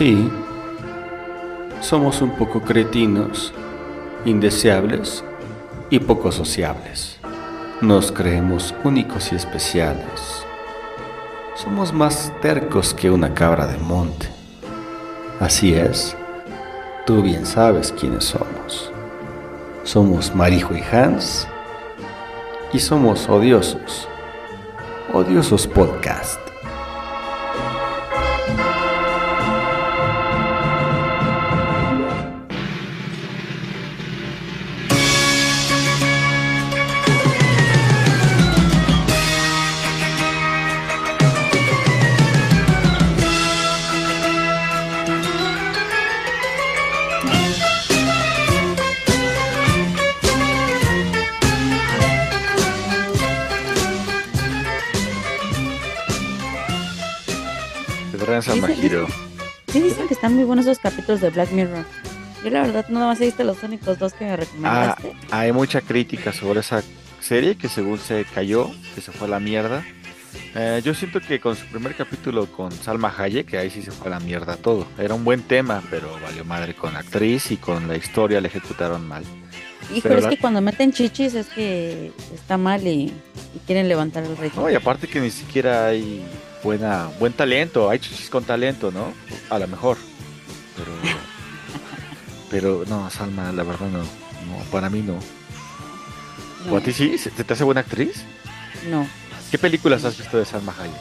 Sí, somos un poco cretinos, indeseables y poco sociables. Nos creemos únicos y especiales. Somos más tercos que una cabra de monte. Así es, tú bien sabes quiénes somos. Somos Marijo y Hans y somos odiosos. Odiosos Podcast. Capítulos de Black Mirror. Yo la verdad no más he visto los únicos dos que me recomendaste. Ah, hay mucha crítica sobre esa serie que según se cayó, que se fue a la mierda. Eh, yo siento que con su primer capítulo con Salma Hayek, que ahí sí se fue a la mierda todo. Era un buen tema, pero valió madre con la actriz y con la historia le ejecutaron mal. Híjole, es que cuando meten chichis es que está mal y, quieren levantar el rey. No, y aparte que ni siquiera hay buena, buen talento, hay chichis con talento, ¿no? A lo mejor. Pero, pero no, Salma, la verdad no, no para mí no. ¿O a ti sí? ¿Se te hace buena actriz? No. ¿Qué películas has visto de Salma Hayek?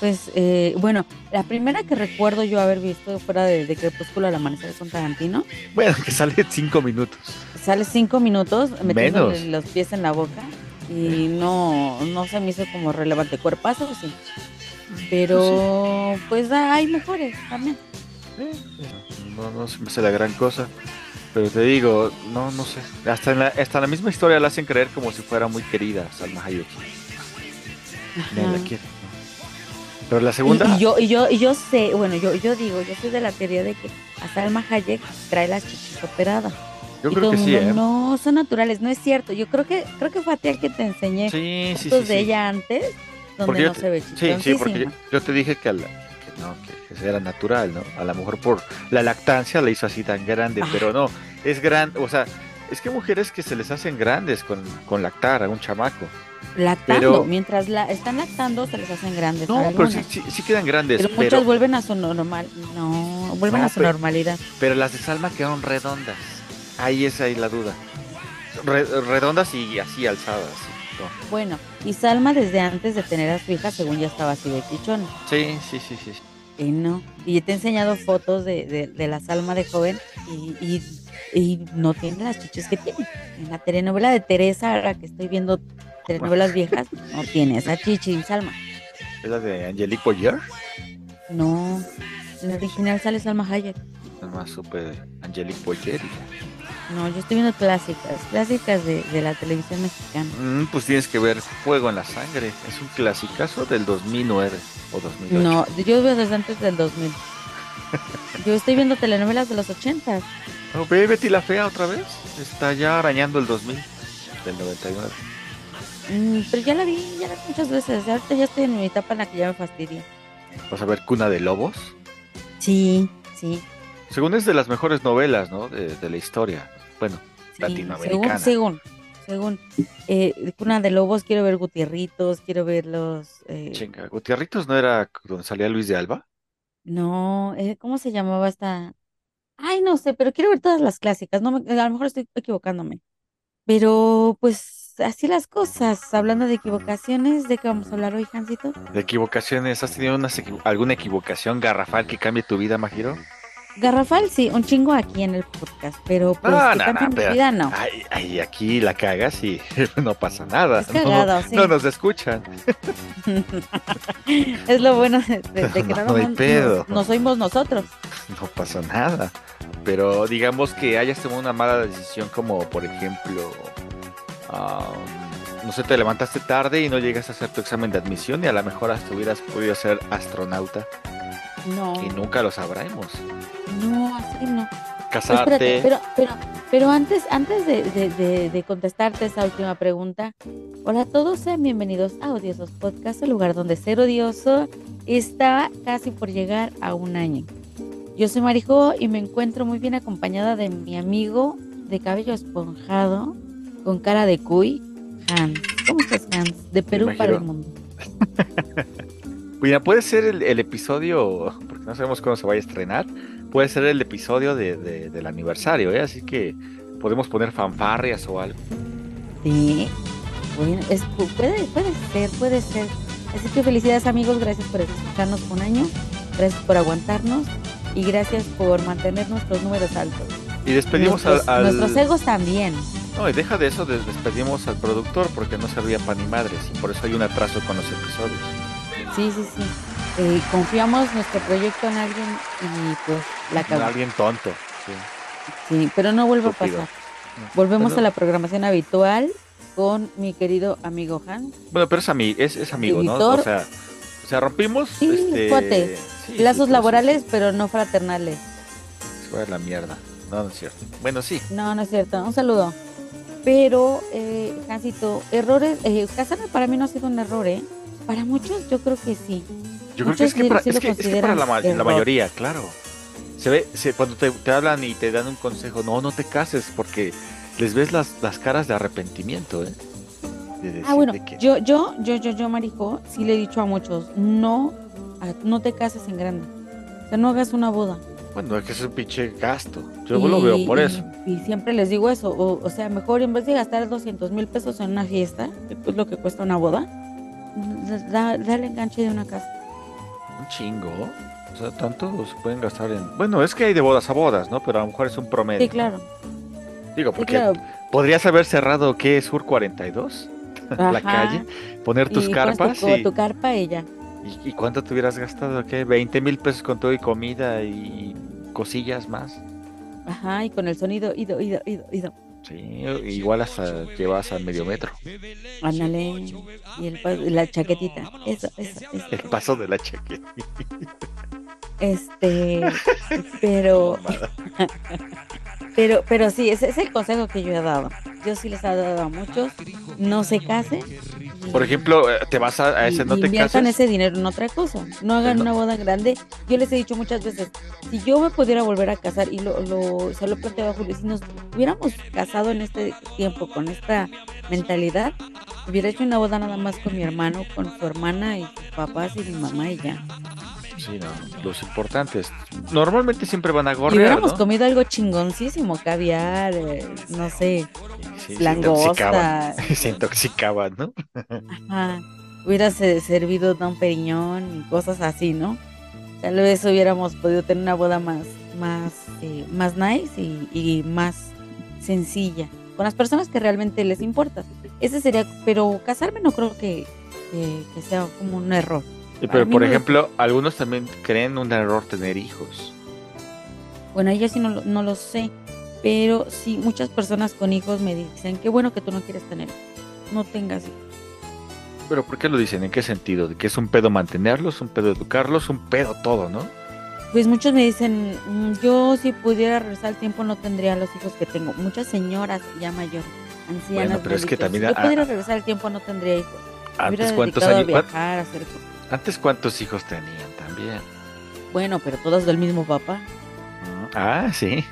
Pues, eh, bueno, la primera que recuerdo yo haber visto fuera de, de Crepúsculo al amanecer con Tarantino. Bueno, que sale cinco minutos. Sale cinco minutos metiendo los pies en la boca y no, no se me hizo como relevante. Cuerpazo, sí. Pero pues hay mejores también. No, no se me hace la gran cosa. Pero te digo, no, no sé. Hasta en la, hasta la misma historia la hacen creer como si fuera muy querida Salma Hayek. la Pero la segunda. Y, yo, y yo, y yo sé, bueno, yo, yo digo, yo soy de la teoría de que a Salma Hayek trae las chichis operadas. Yo creo que sí, ¿eh? No, son naturales, no es cierto. Yo creo que creo que fue a ti el que te enseñé sí, fotos de ella antes, donde no se ve Sí, sí, porque yo, te dije que, no, era natural, ¿no? A lo mejor por la lactancia la hizo así tan grande, pero no, es grande, o sea, es que mujeres que se les hacen grandes con, con lactar a un chamaco. Lactando, mientras la están lactando se les hacen grandes. No, pero sí, sí, quedan grandes. Pero, muchas vuelven a su normal, no, vuelven a su normalidad. Pero las de Salma quedaron redondas. Ahí es ahí la duda. redondas y así alzadas. Bueno, y Salma desde antes de tener a su hija, según ya estaba así de chichón. Sí, sí, sí, sí. Y no, y te he enseñado fotos de, de, la Salma de joven y, y, no tiene las chichis que tiene. En la telenovela de Teresa, ahora que estoy viendo telenovelas viejas, no tiene esa chichi Salma. ¿Es la de Angelique Boyer? No, en el original sale Salma Hayek. más supe Angelique Boyer. No, yo estoy viendo clásicas, clásicas de, la televisión mexicana. Mm, pues tienes que ver Fuego en la Sangre. Es un clasicazo del 2009 o 2008. No, yo veo desde antes del 2000. yo estoy viendo telenovelas de los 80. Oh, ve Betty la Fea otra vez. Está ya arañando el 2000, del 99. Mm, pero ya la vi, ya la vi muchas veces. Ahorita ya estoy en mi etapa en la que ya me fastidia. ¿Vas a ver Cuna de Lobos? Sí, sí. Según es de las mejores novelas, ¿no? De, la historia. Bueno, latinoamericana. Según, según, según. Eh, Cuna de Lobos, quiero ver Gutierritos, quiero ver los... Eh... Chinga, ¿Gutierritos no era donde salía Luis de Alba? No, eh, ¿cómo se llamaba esta? Ay, no sé, pero quiero ver todas las clásicas. No, a lo mejor estoy equivocándome. Pero, pues, así las cosas. Hablando de equivocaciones, ¿de qué vamos a hablar hoy, Jancito? De equivocaciones. ¿Has tenido alguna equivocación garrafal que cambie tu vida, Majiro? Garrafal, sí, un chingo aquí en el podcast, pero pues no, no, no, vida, no. Ay, aquí la cagas y no pasa nada. Es cagado, no, sí. no nos escuchan. es lo bueno de, que no, no, hay pedo. no oímos nosotros. No pasa nada. Pero digamos que hayas tomado una mala decisión como por ejemplo, no sé, te levantaste tarde y no llegas a hacer tu examen de admisión y a lo mejor hasta hubieras podido ser astronauta. No. Y nunca lo sabremos. No, así no. Casarte. pero, pero, pero antes, antes de, contestarte esa última pregunta, hola a todos, sean bienvenidos a Odiosos Podcast, el lugar donde ser odioso está casi por llegar a un año. Yo soy Marijo y me encuentro muy bien acompañada de mi amigo de cabello esponjado, con cara de cuy, Hans. ¿Cómo estás, Hans? De Perú para el mundo. Mira, puede ser el, el episodio, porque no sabemos cuándo se vaya a estrenar, puede ser el episodio de, de- del aniversario, ¿eh? Así que podemos poner fanfarrias o algo. Sí. Bueno, es- pu- puede, puede ser, puede ser. Así que felicidades amigos, gracias por escucharnos un año, gracias por aguantarnos y gracias por mantener nuestros números altos. Y despedimos nuestros, al... al- nuestros egos también. No, y deja de eso, de- despedimos al productor porque no servía para ni madres y por eso hay un atraso con los episodios. Sí, sí, sí. Eh, confiamos nuestro proyecto en alguien y pues la cagó. Alguien tonto. sí. Sí, pero no vuelve a pasar. Volvemos a la programación habitual con mi querido amigo Han. Bueno, pero es, ami es, es amigo, ¿no? O sea, o sea, rompimos... Sí, este, cuate. sí, sí, Lazos laborales, pero no fraternales. Se fue a la mierda. No, no es cierto. Bueno, sí. No, no es cierto. Un saludo. Pero, eh, Hansito, errores, eh, casarme para mí no ha sido un error, ¿eh? Para muchos yo creo que sí. Yo creo que es que para, es lo que, es que para la, mayoría, claro. Se ve, se, cuando te, te hablan y te dan un consejo, no, no te cases, porque les ves las, las caras de arrepentimiento, ¿eh? De Ah, bueno, que- yo, yo, yo, yo, yo, Marijo, sí le he dicho a muchos, no, a- no te cases en grande. O sea, no hagas una boda. Bueno, es que es un pinche gasto. Yo Y- lo veo por eso. Y, siempre les digo eso. O, o sea, mejor en vez de gastar 200 mil pesos en una fiesta, que es lo que cuesta una boda, da, da el enganche de una casa. Un chingo. O sea, tanto se pueden gastar en... Bueno, es que hay de bodas a bodas, ¿no? Pero a lo mejor es un promedio. Sí, claro. Digo, Sí, porque claro. podrías haber cerrado, ¿qué? Sur 42, la Ajá. calle, poner tus y carpas tu, y... tu carpa y ya. ¿Y, y cuánto te hubieras gastado? ¿Qué? 20 mil pesos con todo y comida y cosillas más. Ajá, y con el sonido, ido, ido, ido, ido. Sí, igual hasta llevas al medio metro. Ándale. Y el, la chaquetita. Eso, eso, eso. El paso de la chaqueta. Este, pero, pero, pero sí, ese es el consejo que yo he dado. Yo sí les he dado a muchos, no se casen. Por ejemplo, eh, te vas a, a ese y- no te inviertan cases. ese dinero en otra cosa. No hagan No. una boda grande. Yo les he dicho muchas veces, si yo me pudiera volver a casar, y lo, lo, se lo he planteado a Julio, si nos hubiéramos casado en este tiempo con esta mentalidad, hubiera hecho una boda nada más con mi hermano, con su hermana y sus papás y mi mamá y ya. Sí, no, los importantes. Normalmente siempre van a y gorrear, hubiéramos ¿no? comido algo chingoncísimo, caviar, eh, no sé, Sí, se intoxicaban. langosta. Se intoxicaban, ¿no? Ajá. Hubiera se- servido Don Periñón y cosas así, ¿no? Tal vez hubiéramos podido tener una boda más, más, eh, más nice y, y más sencilla, con las personas que realmente les importa. Ese sería, pero casarme no creo que, que, que sea como un error. Pero, por me- ejemplo, algunos también creen un error tener hijos. Bueno, yo sí no, lo- no lo sé, pero sí, muchas personas con hijos me dicen, qué bueno que tú no quieres tener, no tengas hijos. Pero ¿por qué lo dicen? ¿En qué sentido? ¿De que es un pedo mantenerlos, un pedo educarlos, un pedo todo, ¿no? Pues muchos me dicen, "Mm, yo si pudiera regresar al tiempo no tendría los hijos que tengo. Muchas señoras ya mayores, ancianas. Bueno, pero me es que dicen, también Si yo a- pudiera regresar al tiempo no tendría hijos. Antes cuántos a años, viajar, a hacer cosas. Antes cuántos hijos tenían también. Bueno, pero todos del mismo papá. Ah, sí.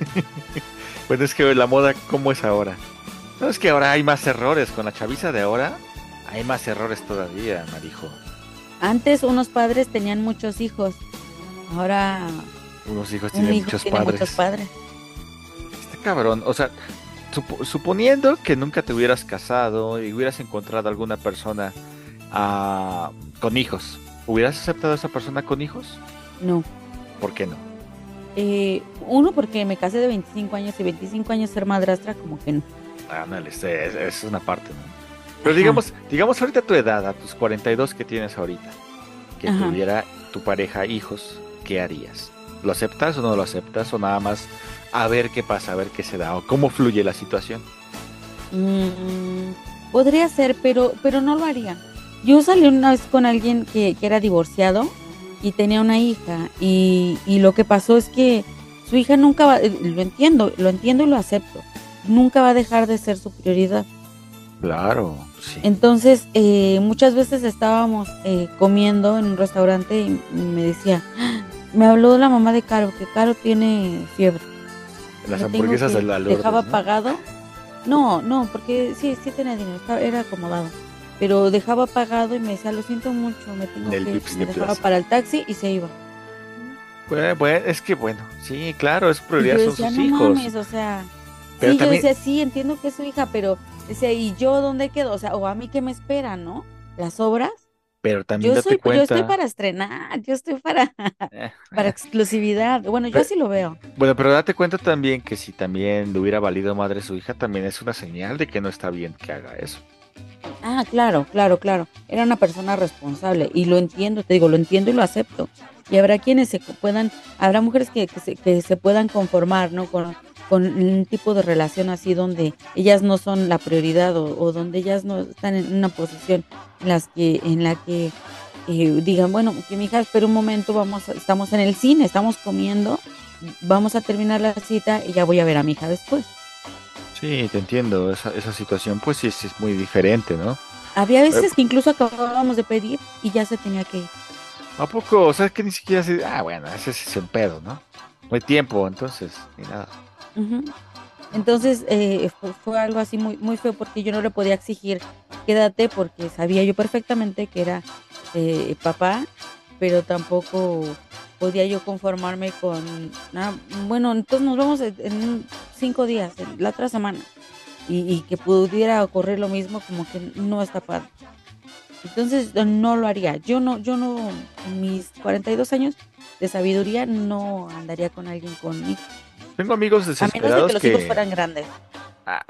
bueno, es que la moda, ¿cómo es ahora? No, es que ahora hay más errores. Con la chaviza de ahora, hay más errores todavía, Marijo. Antes unos padres tenían muchos hijos. Ahora Unos hijos un tienen hijo muchos tiene padres. muchos padres. Este cabrón, o sea, supo- suponiendo que nunca te hubieras casado y hubieras encontrado alguna persona ah, con hijos, ¿hubieras aceptado a esa persona con hijos? No. ¿Por qué no? Eh, uno porque me casé de 25 años y 25 años ser madrastra como que no. Ándale, es, es- es una parte, ¿no? Pero Ajá. digamos, digamos ahorita tu edad, a tus 42 que tienes ahorita, que Ajá. tuviera tu pareja hijos, ¿qué harías? ¿Lo aceptas o no lo aceptas? ¿O nada más a ver qué pasa, a ver qué se da? ¿O cómo fluye la situación? Mm, podría ser, pero, pero no lo haría. Yo salí una vez con alguien que, que era divorciado y tenía una hija y, y lo que pasó es que su hija nunca va, eh, lo entiendo, lo entiendo y lo acepto, nunca va a dejar de ser su prioridad. Claro, sí. Entonces, eh, muchas veces estábamos eh, comiendo en un restaurante y me decía, "Ah, me habló la mamá de Caro, que Caro tiene fiebre. Las hamburguesas de la Lourdes, Dejaba ¿no? pagado. No, no, porque sí, sí tenía dinero, estaba- era acomodado. Pero dejaba pagado y me decía, lo siento mucho, me tengo Del que ir. Me dejaba Plaza. para el taxi y se iba. Bueno, bueno, es que bueno, sí, claro, es Y prioridad yo son decía, sus no hijos. mames, o sea. Pero sí, también- yo decía, sí, entiendo que es su hija, pero decía, ¿y yo dónde quedo? O sea, o a mí qué me espera, ¿no? Las obras. Pero también Yo date soy, yo estoy para estrenar, yo estoy para, eh, para exclusividad. Bueno, yo Pero- así lo veo. Bueno, pero date cuenta también que si también le hubiera valido madre su hija, también es una señal de que no está bien que haga eso. Ah, claro, claro, claro. Era una persona responsable y lo entiendo, te digo, lo entiendo y lo acepto. Y habrá quienes se puedan, habrá mujeres que, que se, que se puedan conformar, ¿no? Con, con un tipo de relación así donde ellas no son la prioridad o, donde ellas no están en una posición en las que, en la que eh, digan, bueno, que mi hija, espera un momento, vamos, estamos en el cine, estamos comiendo, vamos a terminar la cita y ya voy a ver a mi hija después. Sí, te entiendo, esa, esa situación pues sí, es muy diferente, ¿no? Había veces que incluso acabábamos de pedir y ya se tenía que ir. ¿A poco? O sea, es que ni siquiera se... Ah, bueno, ese es un pedo, ¿no? No hay tiempo, entonces, ni nada. Entonces eh, fue, fue algo así muy, muy feo porque yo no le podía exigir quédate porque sabía yo perfectamente que era eh, papá, pero tampoco podía yo conformarme con, ah, bueno, entonces nos vemos en, cinco días, en la otra semana, y, y que pudiera ocurrir lo mismo como que no está padre. Entonces no lo haría. Yo no, yo no, en mis 42 años de sabiduría no andaría con alguien con hijos. Tengo amigos A menos de desesperados que los hijos fueran grandes. Ah,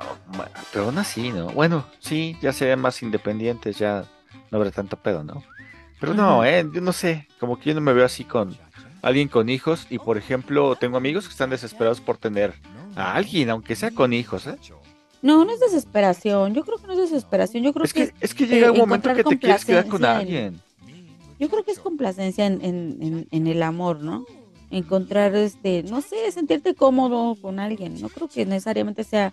pero aún así, ¿no? Bueno, sí, ya serían más independientes, ya no habrá tanto pedo, ¿no? Pero no, eh, yo no sé, como que yo no me veo así con alguien con hijos y por ejemplo tengo amigos que están desesperados por tener a alguien, aunque sea con hijos, ¿eh? No, no es desesperación. Yo creo que no es desesperación. Yo creo Es que, que, es que llega un momento que te quieres quedar con alguien. yo creo que es complacencia en, en, en, en el amor, ¿no? Encontrar este, no sé, sentirte cómodo con alguien. No creo que necesariamente sea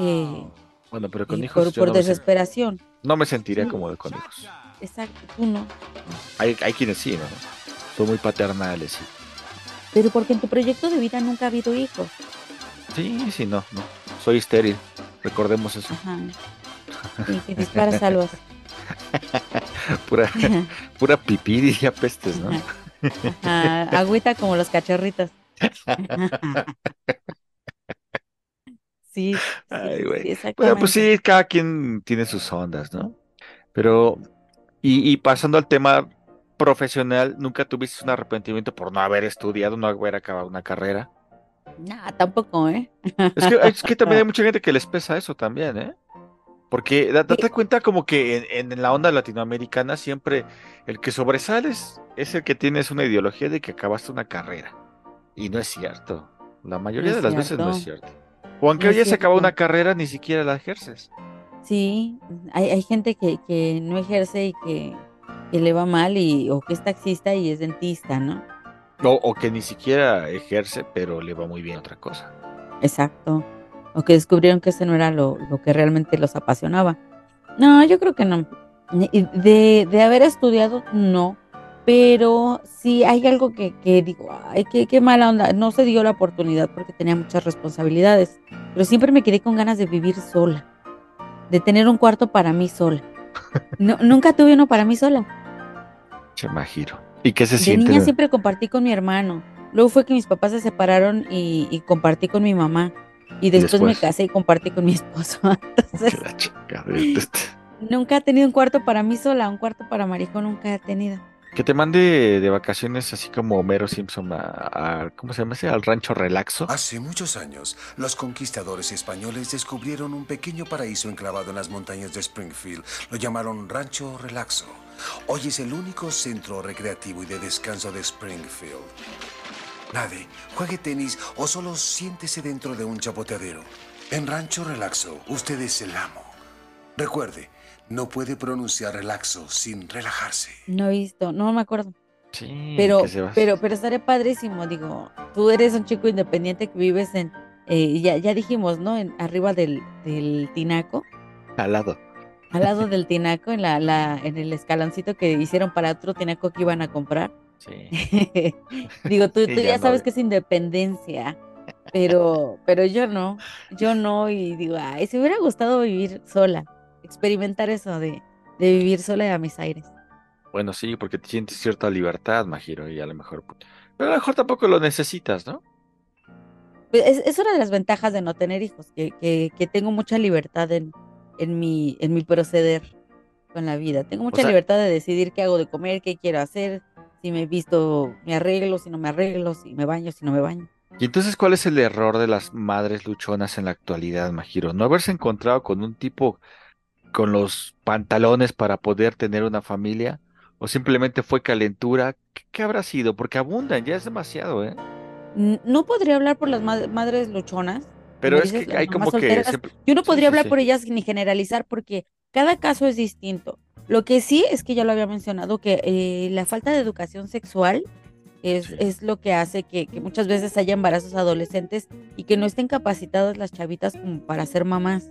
eh, Bueno, pero con eh, hijos por, yo por no me, sen- desesperación. no me sentiría cómodo con hijos. Exacto, tú no. Hay, hay quienes sí, ¿no? Son muy paternales, sí. Pero porque en tu proyecto de vida nunca ha habido hijos. Sí, sí, no, no. Soy estéril, recordemos eso. Ajá. Que disparas salvas. Pura, pura pipí, diría pestes, ¿no? Ajá, agüita como los cachorritos. Sí, sí, Ay, sí, Bueno, pues sí, cada quien tiene sus ondas, ¿no? Pero, y, y pasando al tema profesional, ¿nunca tuviste un arrepentimiento por no haber estudiado, no haber acabado una carrera? Nah, tampoco, ¿eh? Es que, es que también hay mucha gente que les pesa eso también, ¿eh? Porque da- date cuenta como que en, en la onda latinoamericana siempre el que sobresales es el que tienes una ideología de que acabaste una carrera. Y no es cierto. La mayoría de las veces no es cierto. O aunque No hayas acabado una carrera, ni siquiera la ejerces. Sí, hay, hay gente que, que no ejerce y que, que le va mal y, o que es taxista y es dentista, ¿no? O, o que ni siquiera ejerce, pero le va muy bien otra cosa. Exacto. O que descubrieron que ese no era lo, lo que realmente los apasionaba. No, yo creo que no. De, de haber estudiado, no. Pero sí hay algo que, que digo, ay, qué, qué mala onda. No se dio la oportunidad porque tenía muchas responsabilidades. Pero siempre me quedé con ganas de vivir sola. De tener un cuarto para mí sola. No, nunca tuve uno para mí sola. ¿Y qué se De siente? niña siempre compartí con mi hermano. Luego fue que mis papás se separaron y, y compartí con mi mamá. Y después, me casé y compartí con mi esposo. Entonces, La chica, nunca he tenido un cuarto para mí sola, un cuarto para Marijo nunca he tenido. Que te mande de vacaciones así como Homero Simpson a, a- ¿cómo se llama ese? Al rancho relaxo. Hace muchos años, los conquistadores españoles descubrieron un pequeño paraíso enclavado en las montañas de Springfield. Lo llamaron Rancho Relaxo. Hoy es el único centro recreativo y de descanso de Springfield. Nade, juegue tenis o solo siéntese dentro de un chapoteadero. En Rancho Relaxo, usted es el amo. Recuerde, no puede pronunciar relaxo sin relajarse. No he visto, no me acuerdo. Sí, Pero, pero, pero estaré padrísimo. Digo, tú eres un chico independiente que vives en, eh, ya, ya dijimos, ¿no? En, arriba del, del tinaco, al lado. al lado del tinaco, en la, la, en el escaloncito que hicieron para otro tinaco que iban a comprar. Sí. Digo, tú, tú ya ya no sabes que es independencia, pero, pero yo no, yo no, y digo, ay, si hubiera gustado vivir sola, experimentar eso de, de vivir sola a mis aires. Bueno, sí, porque te sientes cierta libertad, Majiro, y a lo mejor. Pero a lo mejor tampoco lo necesitas, ¿no? Pues, Es, es una de las ventajas de no tener hijos, que, que, que tengo mucha libertad en, en mi, en mi proceder con la vida. Tengo mucha sea- libertad de decidir qué hago de comer, qué quiero hacer, si me visto, me arreglo, si no me arreglo, si me baño, si no me baño. Y entonces, ¿cuál es el error de las madres luchonas en la actualidad, Majiro? ¿No haberse encontrado con un tipo con los pantalones para poder tener una familia? ¿O simplemente fue calentura? ¿Qué, qué habrá sido? Porque abundan, ya es demasiado, ¿eh? No podría hablar por las ma- madres luchonas. Pero es dices, que hay como que siempre- Yo no podría sí, hablar sí. por ellas ni generalizar porque cada caso es distinto. Lo que sí es que ya lo había mencionado, que eh, la falta de educación sexual es, Sí. es lo que hace que, que muchas veces haya embarazos adolescentes y que no estén capacitadas las chavitas como para ser mamás,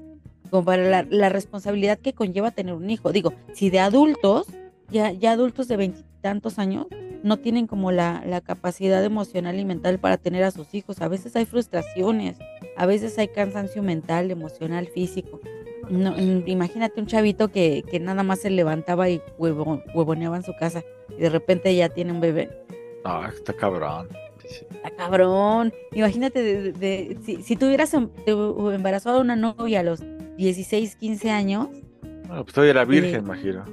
como para la, la responsabilidad que conlleva tener un hijo. Digo, si de adultos, ya, ya adultos de veintitantos años, no tienen como la, la capacidad emocional y mental para tener a sus hijos. A veces hay frustraciones, a veces hay cansancio mental, emocional, físico. No, mm, imagínate un chavito que, que nada más se levantaba y huevo- huevoneaba en su casa y de repente ya tiene un bebé. Ah, está cabrón. Está cabrón. Imagínate de, de- de- si, si tuvieras em- embarazado a una novia a los 16, 15 años, Bueno, pues todavía era Sí. virgen, Majiro.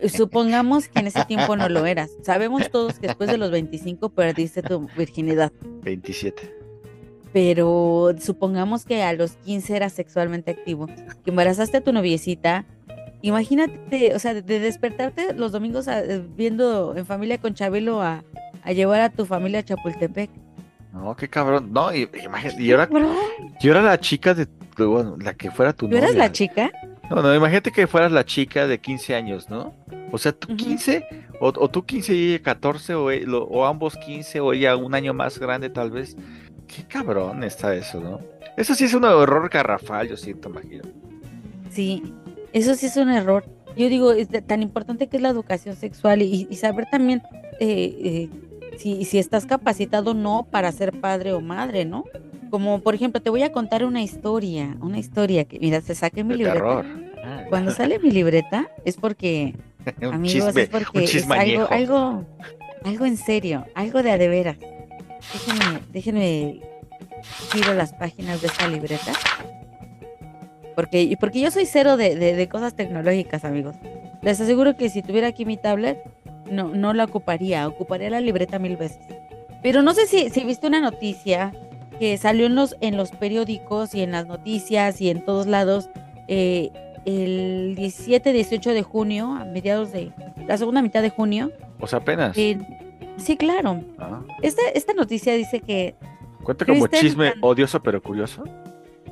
eh, supongamos que en ese tiempo no lo eras. Sabemos todos que después de los 25 perdiste tu virginidad. 27. pero supongamos que a los 15 eras sexualmente activo, que embarazaste a tu noviecita, imagínate, o sea, de, de despertarte los domingos a- eh, viendo en familia con Chabelo a, a llevar a tu familia a Chapultepec. No, qué cabrón. No, y, imagínate, y ahora, Bro, y ahora la chica de, bueno, la que fuera tu ¿Tú eras novia. la chica? No, no, imagínate que fueras la chica de 15 años, ¿no? O sea, tú. 15, o, o tú 15 y ella 14, o, e- o ambos 15, o ella un año más grande tal vez. Qué cabrón está eso, ¿no? Eso sí es un error garrafal, yo siento, Majiro. Sí, eso sí es un error. Yo digo, es de- tan importante que es la educación sexual y, y saber también eh, eh, si, si estás capacitado o no para ser padre o madre, ¿no? Como por ejemplo, te voy a contar una historia, una historia que, mira, se saqué mi De libreta. Ah, Cuando sale mi libreta es porque, un amigos, chisme, es porque es algo, algo, algo en serio, algo de a de veras. Déjenme, déjenme giro las páginas de esta libreta. Porque, porque yo soy cero de, de- de cosas tecnológicas, amigos. Les aseguro que si tuviera aquí mi tablet, no, no la ocuparía, ocuparía la libreta mil veces. Pero no sé si, si viste una noticia que salió en los, en los periódicos y en las noticias y en todos lados eh, el 17, 18 de junio, a mediados de la segunda mitad de junio. O sea, apenas. eh, sí, claro. Ah, Esta, esta noticia dice que Cuenta como Kristen chisme odioso pero curioso.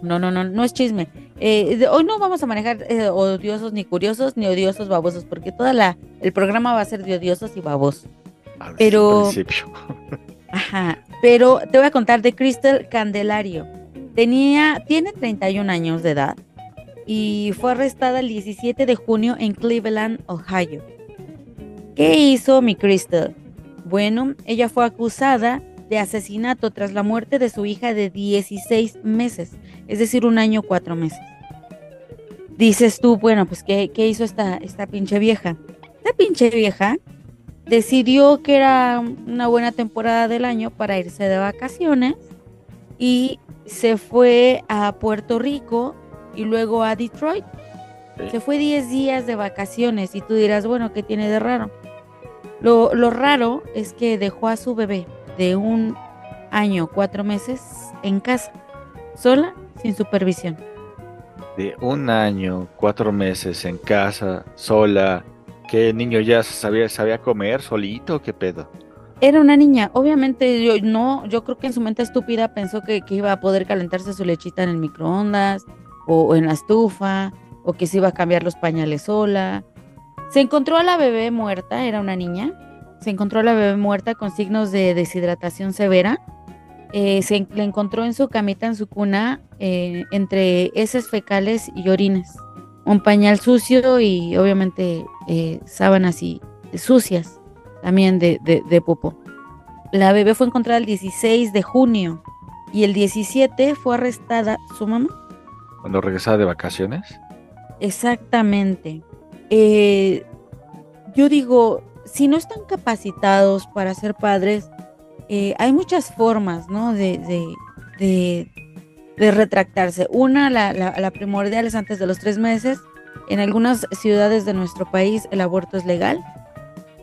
No, no, no, no es chisme. Eh, de- hoy no vamos a manejar eh, odiosos ni curiosos ni odiosos babosos, porque toda la el programa va a ser de odiosos y babosos. Al Pero-. Ajá. Pero te voy a contar de Crystal Candelario. Tenía, tiene 31 años de edad y fue arrestada el 17 de junio en Cleveland, Ohio. ¿Qué hizo mi Crystal? Bueno, ella fue acusada de asesinato tras la muerte de su hija de 16 meses, es decir, un año, cuatro meses. Dices tú, bueno, pues ¿qué, qué hizo esta, esta pinche vieja? Esta pinche vieja decidió que era una buena temporada del año para irse de vacaciones y se fue a Puerto Rico y luego a Detroit. Sí. Se fue 10 días de vacaciones y tú dirás, bueno, ¿qué tiene de raro? Lo, lo raro es que dejó a su bebé de un año, cuatro meses en casa, sola, sin supervisión. De un año, cuatro meses en casa, sola. ¿Qué niño ya sabía, sabía comer solito? ¿Qué pedo? Era una niña, obviamente yo no, yo creo que en su mente estúpida pensó que, que iba a poder calentarse su lechita en el microondas o, o en la estufa o que se iba a cambiar los pañales sola. Se encontró a la bebé muerta, era una niña. Se encontró la bebé muerta con signos de deshidratación severa. Eh, se le encontró en su camita, en su cuna, eh, entre heces fecales y orines. Un pañal sucio y obviamente eh, sábanas y sucias también de, de, de Popo. La bebé fue encontrada el 16 de junio y el 17 fue arrestada su mamá. Cuando regresaba de vacaciones. Exactamente. Eh, yo digo, si no están capacitados para ser padres, eh, hay muchas formas, ¿no? De, de, de, de retractarse. Una, la, la, la primordial es antes de los tres meses. En algunas ciudades de nuestro país el aborto es legal.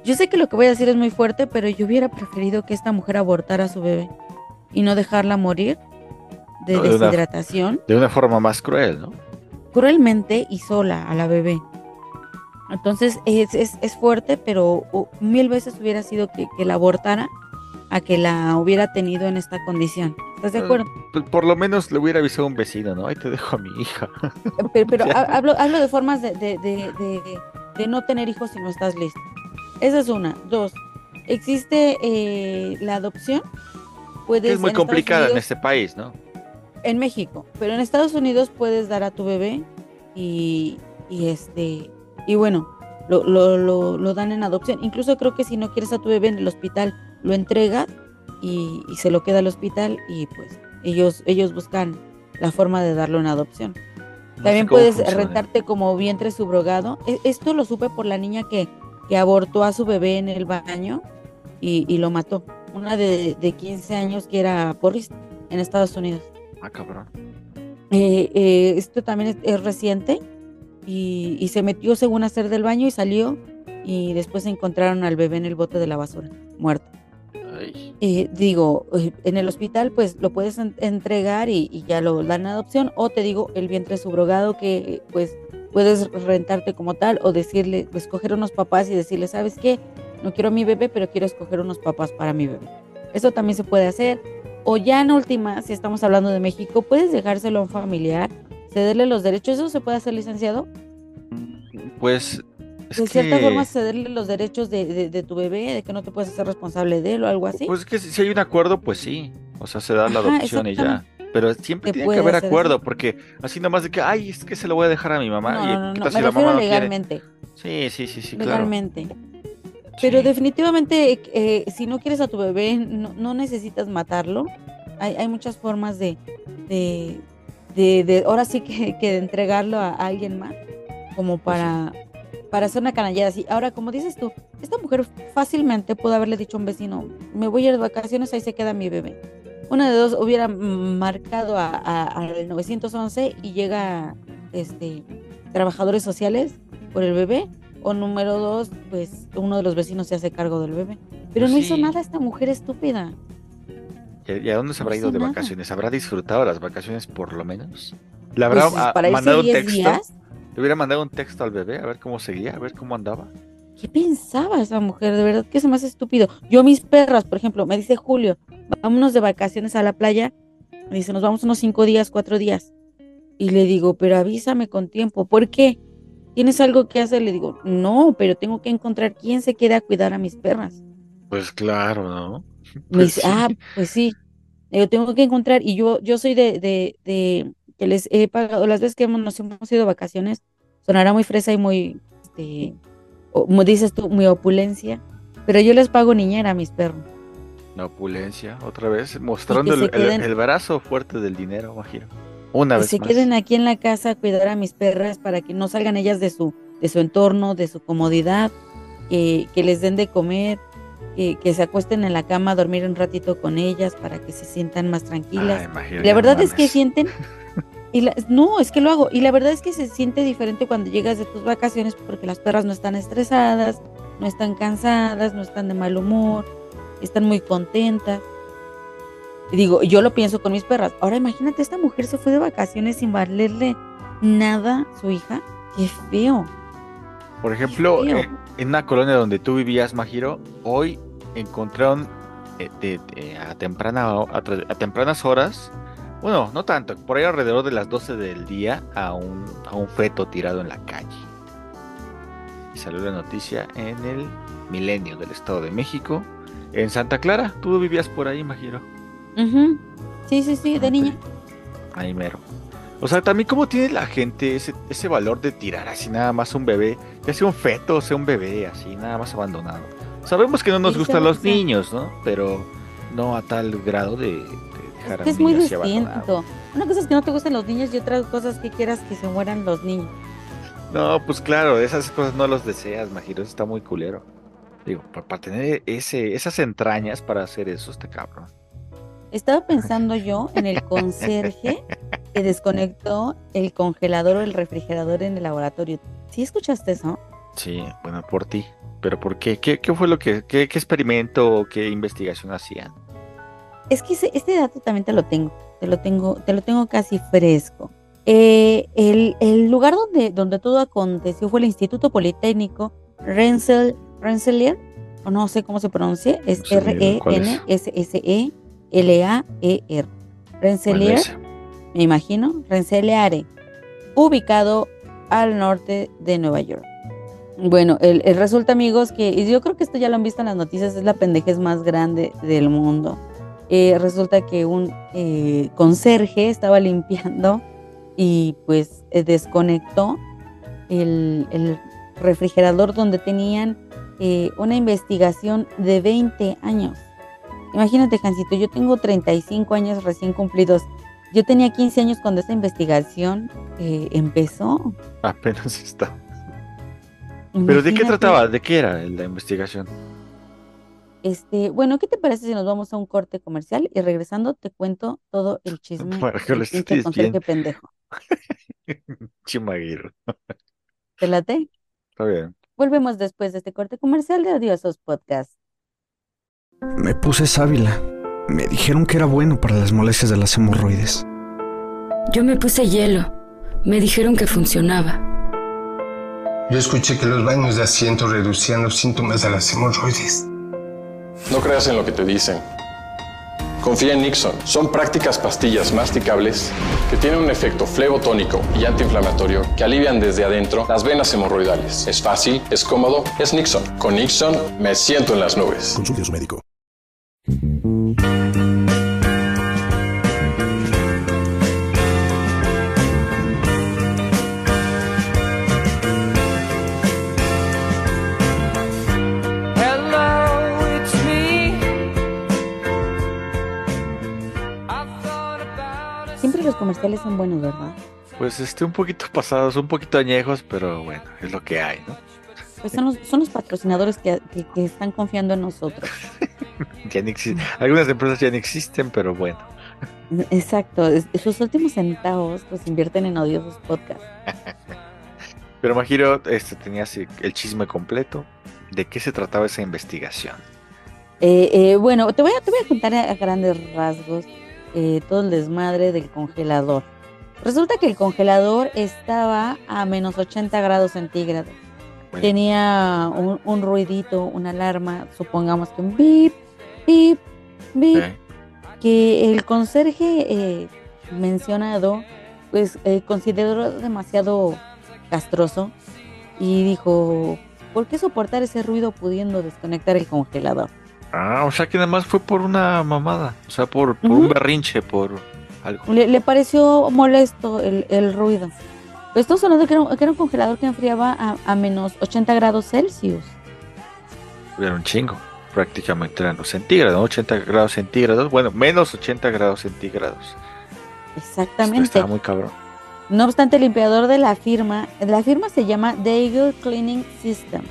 Yo sé que lo que voy a decir es muy fuerte, pero yo hubiera preferido que esta mujer abortara a su bebé y no dejarla morir de No, de una- deshidratación De una forma más cruel, ¿no? cruelmente y sola a la bebé. Entonces es, es, es fuerte, pero mil veces hubiera sido que, que la abortara a que la hubiera tenido en esta condición. ¿Estás de Eh, acuerdo? Pues por lo menos le hubiera avisado a un vecino, ¿no? Ahí te dejo a mi hija. Pero, pero ha- hablo, hablo de formas de, de, de, de- no tener hijos si no estás listo. Esa es una. Dos, existe eh, la adopción. Puedes, es muy en complicada en este país, ¿no? en México, pero en Estados Unidos puedes dar a tu bebé y, y este y bueno, lo, lo, lo, lo dan en adopción. Incluso creo que si no quieres a tu bebé en el hospital, lo entregas y, y se lo queda al hospital y pues ellos, ellos buscan la forma de darlo en adopción. No También puedes funciona. rentarte como vientre subrogado. E- Esto lo supe por la niña que, que abortó a su bebé en el baño y, y lo mató. Una de, de 15 años que era porrista en Estados Unidos. Ah, cabrón. Eh, eh, esto también es, es reciente y, y se metió según hacer del baño y salió y después encontraron al bebé en el bote de la basura, muerto. Eh, digo, en el hospital pues lo puedes en- entregar y, y ya lo dan en adopción o te digo el vientre subrogado que pues puedes rentarte como tal o decirle, escoger unos papás y decirle, ¿sabes qué? No quiero a mi bebé, pero quiero escoger unos papás para mi bebé. Eso también se puede hacer. O ya en última, si estamos hablando de México, puedes dejárselo a un familiar, cederle los derechos. ¿Eso se puede hacer licenciado? Pues es de cierta que- forma, cederle los derechos de, de- de tu bebé, de que no te puedes hacer responsable de él o algo así. Pues es que si hay un acuerdo, pues sí. O sea, se da la Ajá, adopción y ya. Pero siempre tiene que haber acuerdo, eso. porque así nomás de que, ay, es que se lo voy a dejar a mi mamá. no, y no, no, ¿qué no, me si la refiero quiere? legalmente. Sí, sí, sí, sí, claro. legalmente. Pero Sí. definitivamente, eh, si no quieres a tu bebé, no, no necesitas matarlo. Hay, hay muchas formas de, de, de, de- ahora sí que, que de entregarlo a alguien más, como Pues para, para hacer una canallada así. Ahora, como dices tú, esta mujer fácilmente pudo haberle dicho a un vecino, me voy a ir de vacaciones, ahí se queda mi bebé. Una de dos hubiera marcado a- a- al 911 y llega este trabajadores sociales por el bebé o número dos, pues uno de los vecinos se hace cargo del bebé. Pero Pues no hizo sí. nada esta mujer estúpida. ¿Y a- y a dónde se habrá No ido de nada. vacaciones? ¿Habrá disfrutado las vacaciones por lo menos? ¿Le habrá Pues, ah, para irse mandado un 10 texto? días, ¿Le hubiera mandado un texto al bebé a ver cómo seguía, a ver cómo andaba? ¿qué pensaba esa mujer? De verdad que me hace estúpido. Yo mis perras, por ejemplo, me dice Julio, vámonos de vacaciones a la playa. Me dice, nos vamos unos cinco días, cuatro días. Y le digo, pero avísame con tiempo. ¿Por qué? ¿Tienes algo que hacer? Le digo, no, pero tengo que encontrar quién se quede a cuidar a mis perras. Pues claro, ¿no? Me Pues dice, sí. ah, pues sí. Yo tengo que encontrar, y yo, yo soy de, de, de que les he pagado, las veces que hemos, nos hemos ido de vacaciones, sonará muy fresa y muy, este, como dices tú, muy opulencia, pero yo les pago niñera a mis perros. La opulencia, otra vez, mostrando el, el- brazo fuerte del dinero, imagino. Una Que vez se más. queden aquí en la casa a cuidar a mis perras para que no salgan ellas de su, de su entorno, de su comodidad, que, que les den de comer, que, que se acuesten en la cama a dormir un ratito con ellas para que se sientan más tranquilas. Ay, la verdad es que sienten. Y la- no, es que lo hago. Y la verdad es que se siente diferente cuando llegas de tus vacaciones porque las perras no están estresadas, no están cansadas, no están de mal humor, están muy contentas. Y digo, yo lo pienso con mis perras. Ahora imagínate, esta mujer se fue de vacaciones sin valerle nada a su hija. Qué feo. Por ejemplo, eh, en una colonia donde tú vivías, Majiro, hoy encontraron eh, de- de- a, temprana, ho- a, tra- a tempranas horas, bueno, no tanto, por ahí alrededor de las 12 del día, a un, a un feto tirado en la calle. Y salió la noticia en el milenio del Estado de México, en Santa Clara. Tú vivías por ahí, Majiro. Ujú. Sí, sí, sí, de niña. Ahí mero. O sea, también cómo tiene la gente ese, ese valor de tirar así nada más un bebé, ya sea un feto o sea un bebé, así nada más abandonado. Sabemos que no nos gustan los niños, ¿no? Pero no a tal grado de, de dejar a Es que es un muy niño así abandonado. distinto. Una cosa es que no te gusten los niños y otra cosa es que quieras que se mueran los niños. No, pues claro, esas cosas no los deseas, Majiro, está muy culero. Digo, pa- para, tener ese, esas entrañas para hacer eso, este cabrón. Estaba pensando yo en el conserje que desconectó el congelador o el refrigerador en el laboratorio. ¿Sí escuchaste eso? Sí, bueno, por ti. ¿Pero por qué? ¿Qué, qué fue lo que, qué, qué experimento o qué investigación hacían? Es que ese- este dato también te lo tengo, te lo tengo, te lo tengo casi fresco. Eh, el, el lugar donde, donde todo aconteció fue el Instituto Politécnico Rensselaer, Rensselaer, o no sé cómo se pronuncia, es No sé ni cuál es. R-E-N-S-S-E-L-A-E-R. Bueno, Rensselaer, ese. Me imagino, Rensselaer, ubicado al norte de Nueva York. Bueno, el, resulta, amigos, que y yo creo que esto ya lo han visto en las noticias, es la pendejez más grande del mundo. Eh, resulta que un eh, conserje estaba limpiando y pues eh, desconectó el, el refrigerador donde tenían eh, una investigación de 20 años. Imagínate, Jancito, yo tengo 35 años recién cumplidos. Yo tenía 15 años cuando esa investigación eh, empezó. Apenas está. ¿Pero de qué trataba? ¿De qué era la investigación? Este, bueno, ¿qué te parece si nos vamos a un corte comercial y regresando te cuento todo el chisme Para que lo estés bien. pendejo? Chimaguiro. ¿Te late? Está bien. Volvemos después de este corte comercial de Odiosos Podcast. Me puse sábila. Me dijeron que era bueno para las molestias de las hemorroides. Yo me puse hielo. Me dijeron que funcionaba. Yo escuché que los baños de asiento reducían los síntomas de las hemorroides. No creas en lo que te dicen. Confía en Nixon. Son prácticas pastillas masticables que tienen un efecto flebotónico y antiinflamatorio que alivian desde adentro las venas hemorroidales. Es fácil, es cómodo, es Nixon. Con Nixon me siento en las nubes. Consulte a su médico. Comerciales son buenos, ¿verdad? Pues este, un poquito pasados, un poquito añejos, pero bueno, es lo que hay, ¿no? Pues son los, son los patrocinadores que, que- que están confiando en nosotros. Ya Algunas empresas ya no existen, pero bueno. Exacto, sus últimos centavos los invierten en odiosos podcasts. Pero Majiro, este, tenías el chisme completo. ¿De qué se trataba esa investigación? Eh, eh, bueno, te voy a, te voy a contar a grandes rasgos eh, todo el desmadre del congelador. Resulta que el congelador estaba a menos 80 grados centígrados. Bueno. Tenía un, un ruidito, una alarma, supongamos que un bip, bip, bip, ¿Eh? que el conserje eh, mencionado pues eh, consideró demasiado castroso y dijo, ¿por qué soportar ese ruido pudiendo desconectar el congelador? Ah, o sea que nada más fue por una mamada. O sea, por, por un berrinche, por algo. Le, le pareció molesto el, el ruido. Estamos hablando que era, un- que era un congelador que enfriaba a, a menos 80 grados Celsius. Era un chingo. Prácticamente eran los centígrados, ¿no? 80 grados centígrados. Bueno, menos 80 grados centígrados. Esto Exactamente. estaba muy cabrón. No obstante, el limpiador de la firma, la firma se llama Daigle Cleaning System,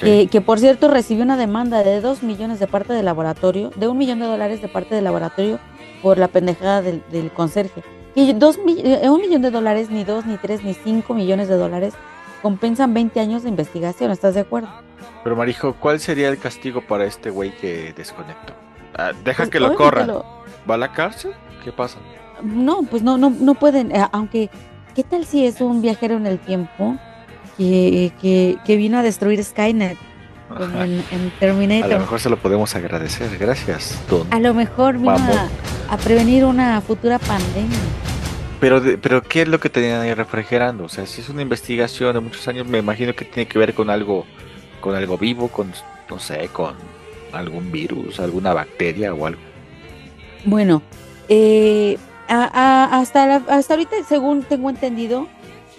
Ok. que, que, por cierto recibió una demanda de 2 millones de parte del laboratorio, de un millón de dólares de parte del laboratorio por la pendejada del, del conserje. Y dos, eh, un millón de dólares, ni dos, ni tres, ni cinco millones de dólares compensan 20 años de investigación, ¿estás de acuerdo? Pero Marijo, ¿cuál sería el castigo para este güey que desconectó? Ah, deja Pues, que lo corran. lo- ¿Va a la cárcel? ¿Qué pasa? No, pues no, no, no pueden, eh, aunque, ¿qué tal si es un viajero en el tiempo que, que, que vino a destruir Skynet como en, en A lo Terminator? mejor se lo podemos agradecer. Gracias, Don. A lo mejor vino a, a prevenir una futura pandemia. Pero, pero ¿qué es lo que tenían ahí refrigerando? O sea, si es una investigación de muchos años, me imagino que tiene que ver con algo, con algo vivo, con, no sé, con algún virus, alguna bacteria o algo. Bueno, eh, a- a- hasta, la- hasta ahorita, según tengo entendido,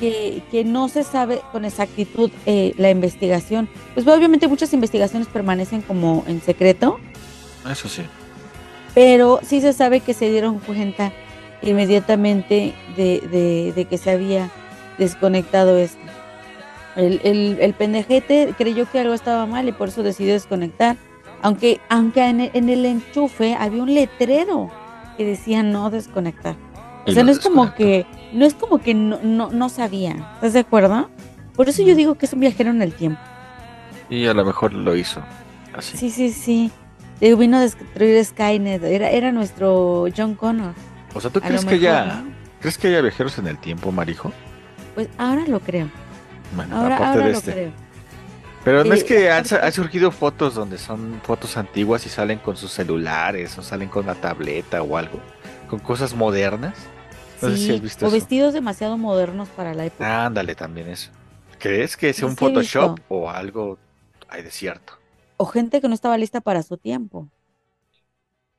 que, que no se sabe con exactitud eh, la investigación. Pues obviamente muchas investigaciones permanecen como en secreto, Eso sí. pero sí se sabe que se dieron cuenta inmediatamente de, de- de que se había desconectado esto. El, el, el pendejete creyó que algo estaba mal y por eso decidió desconectar. Aunque, aunque en, el, en el enchufe había un letrero que decía no desconectar. O sea, lo no es como que, no es como que no, no, no sabía. ¿Estás de acuerdo? Por eso yo digo que es un viajero en el tiempo. Y a lo mejor lo hizo así. Sí, sí, sí. Vino a destruir Skynet. Era, era nuestro John Connor. O sea, ¿tú crees que mejor, ya... ¿no? ¿Crees que haya viajeros en el tiempo, Marijo? Pues ahora lo creo. Bueno, Ahora, aparte ahora de lo este. creo. Pero no Eh, es que han, han surgido fotos donde son fotos antiguas y salen con sus celulares o salen con una tableta o algo, con cosas modernas. No sé Sí, si has visto o eso. vestidos demasiado modernos para la época. Ándale también eso. ¿Crees que sea un Photoshop o algo hay de cierto? O gente que no estaba lista para su tiempo.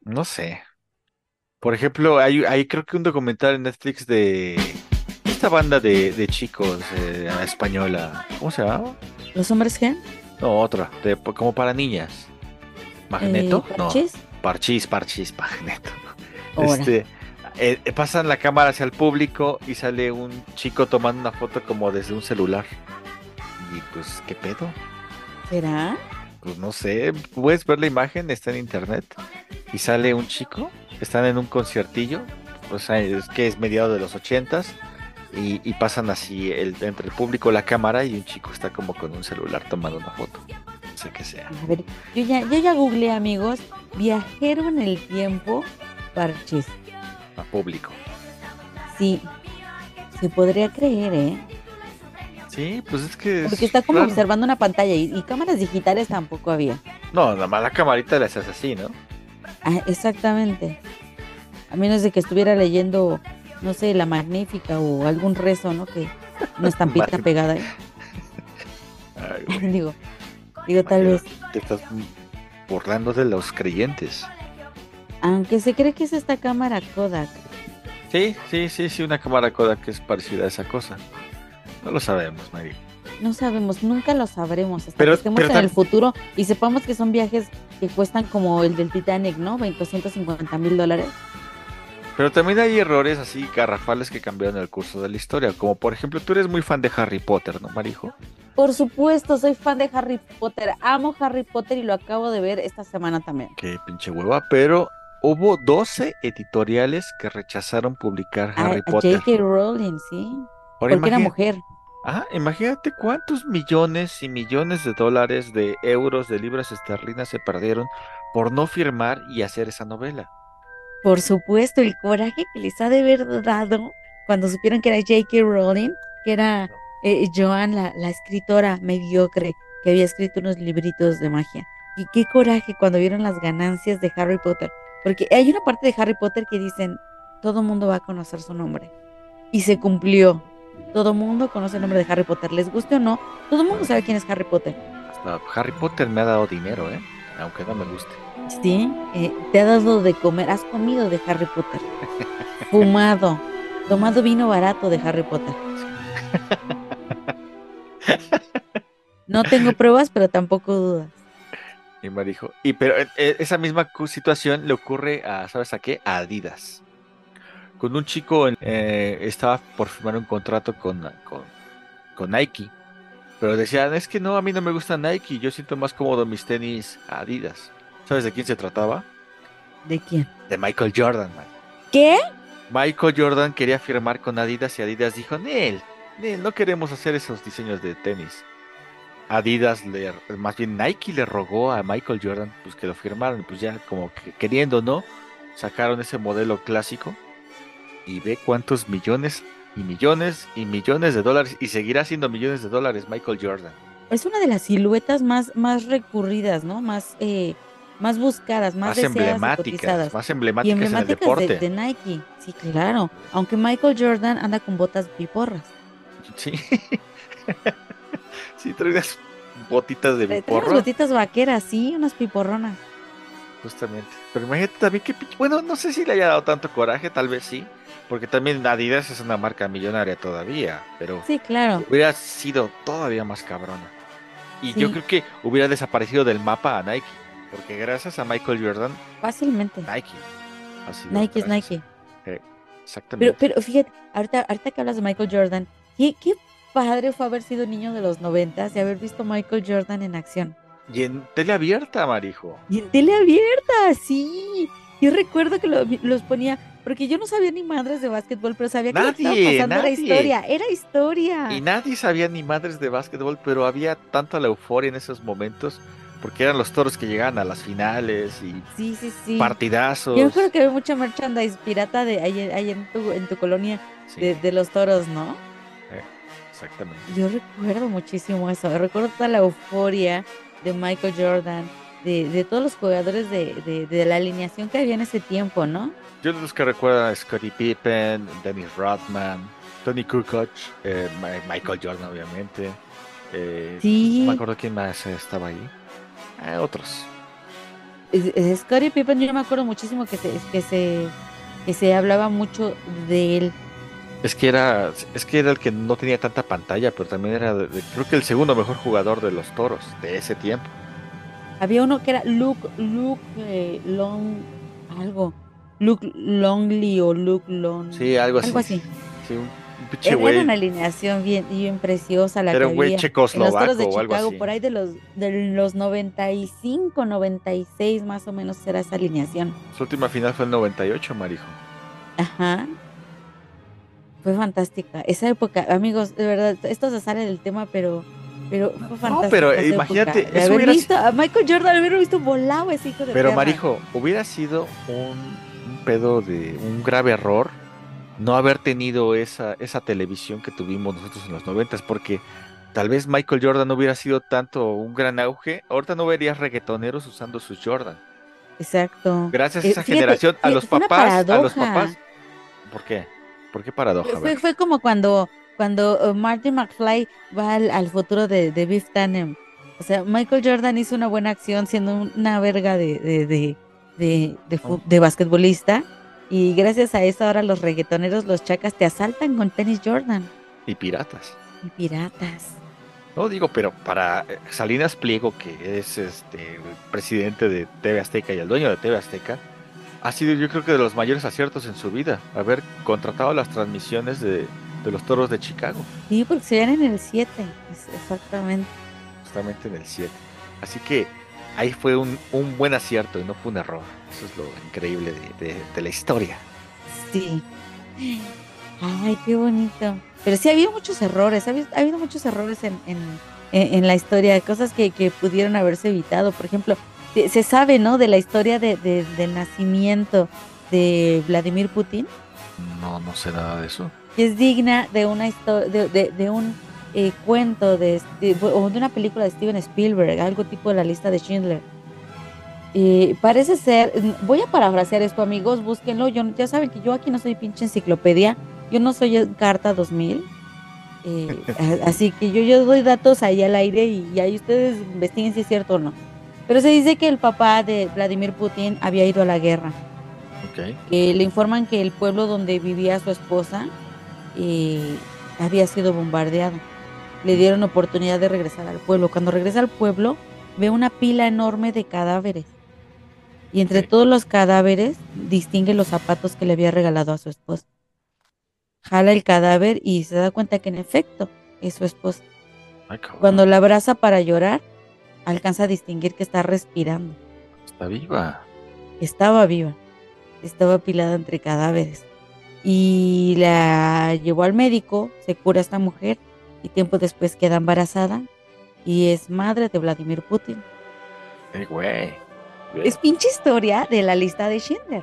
No sé. Por ejemplo, hay, hay creo que un documental en Netflix de esta banda de, de chicos eh, española. ¿Cómo se llamaba? ¿Los hombres G? No, otra, de, como para niñas. ¿Magneto? Eh, no. Parchís, parchís, Magneto. Ahora. Este, eh, eh, pasan la cámara hacia el público y sale un chico tomando una foto como desde un celular. Y pues, ¿qué pedo? ¿Será? Pues no sé, puedes ver la imagen, está en internet. Y sale un chico, están en un conciertillo, o sea, es que es mediado de los ochentas. Y, y pasan así el, entre el público la cámara y un chico está como con un celular tomando una foto. No sé qué sea. A ver, yo ya, yo ya googleé, amigos. Viajero en el tiempo, parchis. A público. Sí, se podría creer, ¿eh? Sí, pues es que. es Porque está como raro. observando una pantalla y, y cámaras digitales tampoco había. No, nada más la camarita la haces así, ¿no? Ah, exactamente. A menos de que estuviera leyendo, no sé, la magnífica o algún rezo, ¿no? Que una estampita pegada ahí. Ay, digo, digo, tal vez. Te estás burlando de los creyentes. Aunque se cree que es esta cámara Kodak. Sí, sí, sí, sí, una cámara Kodak que es parecida a esa cosa. No lo sabemos, Mary. No sabemos, nunca lo sabremos. Hasta Pero- que estemos pero en el futuro y sepamos que son viajes que cuestan como el del Titanic, ¿no? 250 mil dólares. Pero también hay errores así garrafales que cambiaron el curso de la historia. Como por ejemplo, tú eres muy fan de Harry Potter, ¿no, Marijo? Por supuesto, soy fan de Harry Potter. Amo Harry Potter y lo acabo de ver esta semana también. Qué pinche hueva. Pero hubo 12 editoriales que rechazaron publicar A, Harry a Potter. J.K. Rowling, sí. Ahora porque era mujer. Ajá, imagínate cuántos millones y millones de dólares, de euros, de libras esterlinas se perdieron por no firmar y hacer esa novela. Por supuesto, el coraje que les ha de haber dado cuando supieron que era J.K. Rowling, que era eh, Joan, la, la escritora mediocre que había escrito unos libritos de magia. Y qué coraje cuando vieron las ganancias de Harry Potter. Porque hay una parte de Harry Potter que dicen, todo mundo va a conocer su nombre. Y se cumplió. Todo mundo conoce el nombre de Harry Potter, les guste o no, todo mundo sabe quién es Harry Potter. Hasta Harry Potter me ha dado dinero, ¿eh? Aunque no me guste. Sí, eh, te ha dado de comer, has comido de Harry Potter, fumado, tomado vino barato de Harry Potter. No tengo pruebas, pero tampoco dudas. Y me dijo, y pero eh, eh, esa misma situación le ocurre a, ¿sabes a qué? A Adidas. Con un chico eh, estaba por firmar un contrato con, con, con Nike. Pero decían, es que no, a mí no me gusta Nike, yo siento más cómodo mis tenis Adidas. ¿Sabes de quién se trataba? ¿De quién? De Michael Jordan, man. ¿Qué? Michael Jordan quería firmar con Adidas y Adidas dijo, Nel, Nel, no queremos hacer esos diseños de tenis. Adidas, le, más bien Nike le rogó a Michael Jordan pues que lo firmaran, y pues ya como que queriendo, ¿no? Sacaron ese modelo clásico y ve cuántos millones y millones y millones de dólares y seguirá siendo millones de dólares Michael Jordan. Es una de las siluetas más, más recurridas, ¿no? Más, eh, más buscadas, más, Más, deseadas emblemáticas, más Y emblemáticas, en el emblemáticas deporte. de, de Nike. Sí, claro. Aunque Michael Jordan anda con botas piporras. Sí. sí, trae unas botitas de trae unas botitas vaqueras, sí, unas piporronas. Justamente. Pero imagínate también que Bueno, no sé si le haya dado tanto coraje, tal vez sí. Porque también Adidas es una marca millonaria todavía, pero Sí, claro. hubiera sido todavía más cabrona. Y yo creo que hubiera desaparecido del mapa a Nike, porque gracias a Michael Jordan, Fácilmente. Nike. Nike es Nike. Eh, exactamente. Pero, pero fíjate, ahorita, ahorita que hablas de Michael Jordan, qué, qué padre fue haber sido niño de los noventas y haber visto Michael Jordan en acción. Y en tele abierta, Marijo. Y en tele abierta, sí. Yo recuerdo que lo- los ponía, porque yo no sabía ni madres de básquetbol, pero sabía que lo estaba pasando nadie. era historia, era historia. Y nadie sabía ni madres de básquetbol, pero había tanta la euforia en esos momentos, porque eran los toros que llegaban a las finales y Sí, sí, sí. partidazos. Yo creo que había mucha merchandise pirata de ahí, ahí en, tu, en tu colonia Sí, de, de los toros, ¿no? Exactamente. Yo recuerdo muchísimo eso. Recuerdo toda la euforia de Michael Jordan, de, de todos los jugadores de, de, de la alineación que había en ese tiempo, ¿no? Yo de los que recuerdan a Scottie Pippen, Dennis Rodman, Tony Kukoc, eh, Michael Jordan, obviamente. Eh, Sí. No me acuerdo quién más estaba ahí. Eh, otros. Scottie Pippen, yo me acuerdo muchísimo que se, que se, que se hablaba mucho de él. Es que era, es que era el que no tenía tanta pantalla, pero también era, de- de- creo que el segundo mejor jugador de los toros de ese tiempo. Había uno que era Luke, Luke eh, Long, algo. Luke Longley o Luke Long. Sí, algo así. Algo así. Sí, un, Era, una alineación bien, bien preciosa la Era que había. En los checoslovaco toros de o algo Chicago, así. por ahí de los, de los 95, 96 más o menos era esa alineación. Su última final fue el 98, Marijo. Ajá. Fue fantástica. Esa época, amigos, de verdad, esto se sale del tema, pero, pero fue fantástica. pero esa imagínate, eso haber hubiera visto a Michael Jordan, haberlo visto volado ese hijo de Pero perra. Marijo, hubiera sido un, un pedo de un grave error no haber tenido esa, esa televisión que tuvimos nosotros en los noventas, porque tal vez Michael Jordan no hubiera sido tanto un gran auge. Ahorita no verías reggaetoneros usando sus Jordan. Exacto. Gracias a Eh, esa fíjate, generación, a los papás, a los papás. ¿Por qué? ¿Por qué paradoja? Fue, como cuando, cuando uh, Marty McFly va al, al futuro de, de Biff Tannen. O sea, Michael Jordan hizo una buena acción siendo una verga de, de, de, de, de, fu- de basquetbolista. Y gracias a eso ahora los reggaetoneros, los chacas, te asaltan con tenis Jordan. Y piratas. Y piratas. No digo, pero para eh, Salinas Pliego, que es este el presidente de TV Azteca y el dueño de TV Azteca, ha sido yo creo que de los mayores aciertos en su vida, haber contratado las transmisiones de, de los toros de Chicago, Sí, porque se ven en el 7. Exactamente. justamente en el 7. Así que ahí fue un, un buen acierto y no fue un error. Eso es lo increíble de, de- de la historia. Sí. Ay, qué bonito. Pero sí ha habido muchos errores, ha habido, ha habido muchos errores en, en, en- la historia, cosas que, que pudieron haberse evitado. Por ejemplo, se, sabe, ¿no? De la historia de, de- del nacimiento de Vladimir Putin, No, no sé nada de eso. es digna de una historia, de, de- un eh, cuento de, de- o de una película de Steven Spielberg, algo tipo de la lista de Schindler. Eh, parece ser, voy a parafrasear esto amigos, búsquenlo, yo, ya saben que yo aquí no soy pinche enciclopedia, yo no soy Carta 2000, eh, así que yo, yo doy datos ahí al aire y, y ahí ustedes investiguen si es cierto o no. Pero se dice que el papá de Vladimir Putin había ido a la guerra que le informan que el pueblo donde vivía su esposa eh, había sido bombardeado. Le dieron oportunidad de regresar al pueblo. Cuando regresa al pueblo, ve una pila enorme de cadáveres. Y entre todos los cadáveres, distingue los zapatos que le había regalado a su esposa. Jala el cadáver y se da cuenta que en efecto es su esposa. Cuando la abraza para llorar, alcanza a distinguir que está respirando. Está viva. estaba viva, estaba apilada entre cadáveres. Y la llevó al médico, se cura esta mujer y tiempo después queda embarazada y es madre de Vladimir Putin. Eh, güey. Es pinche historia de la lista de Schindler.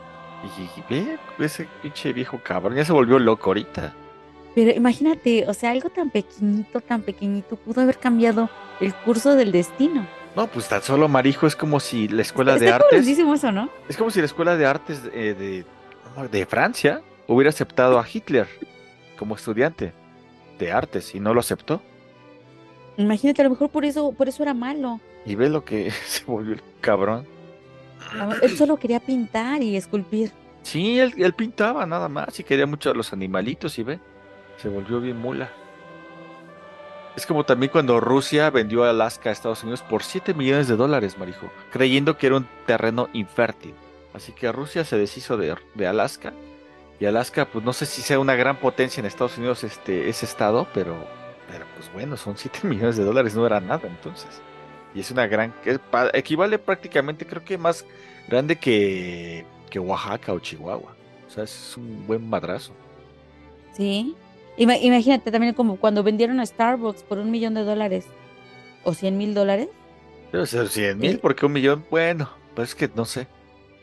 y ve ese pinche viejo cabrón, ya se volvió loco ahorita. Pero imagínate, o sea, algo tan pequeñito, tan pequeñito pudo haber cambiado el curso del destino. No, pues tan solo Marijo es como si la escuela de Está artes. eso, ¿no? Es como si la escuela de artes eh, de, de Francia hubiera aceptado a Hitler como estudiante de artes y no lo aceptó. Imagínate, a lo mejor por eso, por eso era malo. Y ve lo que se volvió el cabrón. Él solo quería pintar y esculpir. Sí, él, él pintaba nada más y quería mucho a los animalitos y ve, se volvió bien mula. Es como también cuando Rusia vendió Alaska a Estados Unidos por 7 millones de dólares, Marijo, creyendo que era un terreno infértil. Así que Rusia se deshizo de, Alaska. Y Alaska, pues no sé si sea una gran potencia en Estados Unidos este, ese estado, pero, pero pues bueno, son 7 millones de dólares, no era nada entonces. Y es una gran, equivale prácticamente, creo que más grande que, que Oaxaca o Chihuahua. O sea, es un buen madrazo. Sí. Imagínate también como cuando vendieron a Starbucks por un millón de dólares o 100 mil dólares. Debe ser 100 mil, eh, porque un millón, bueno, pues es que no sé.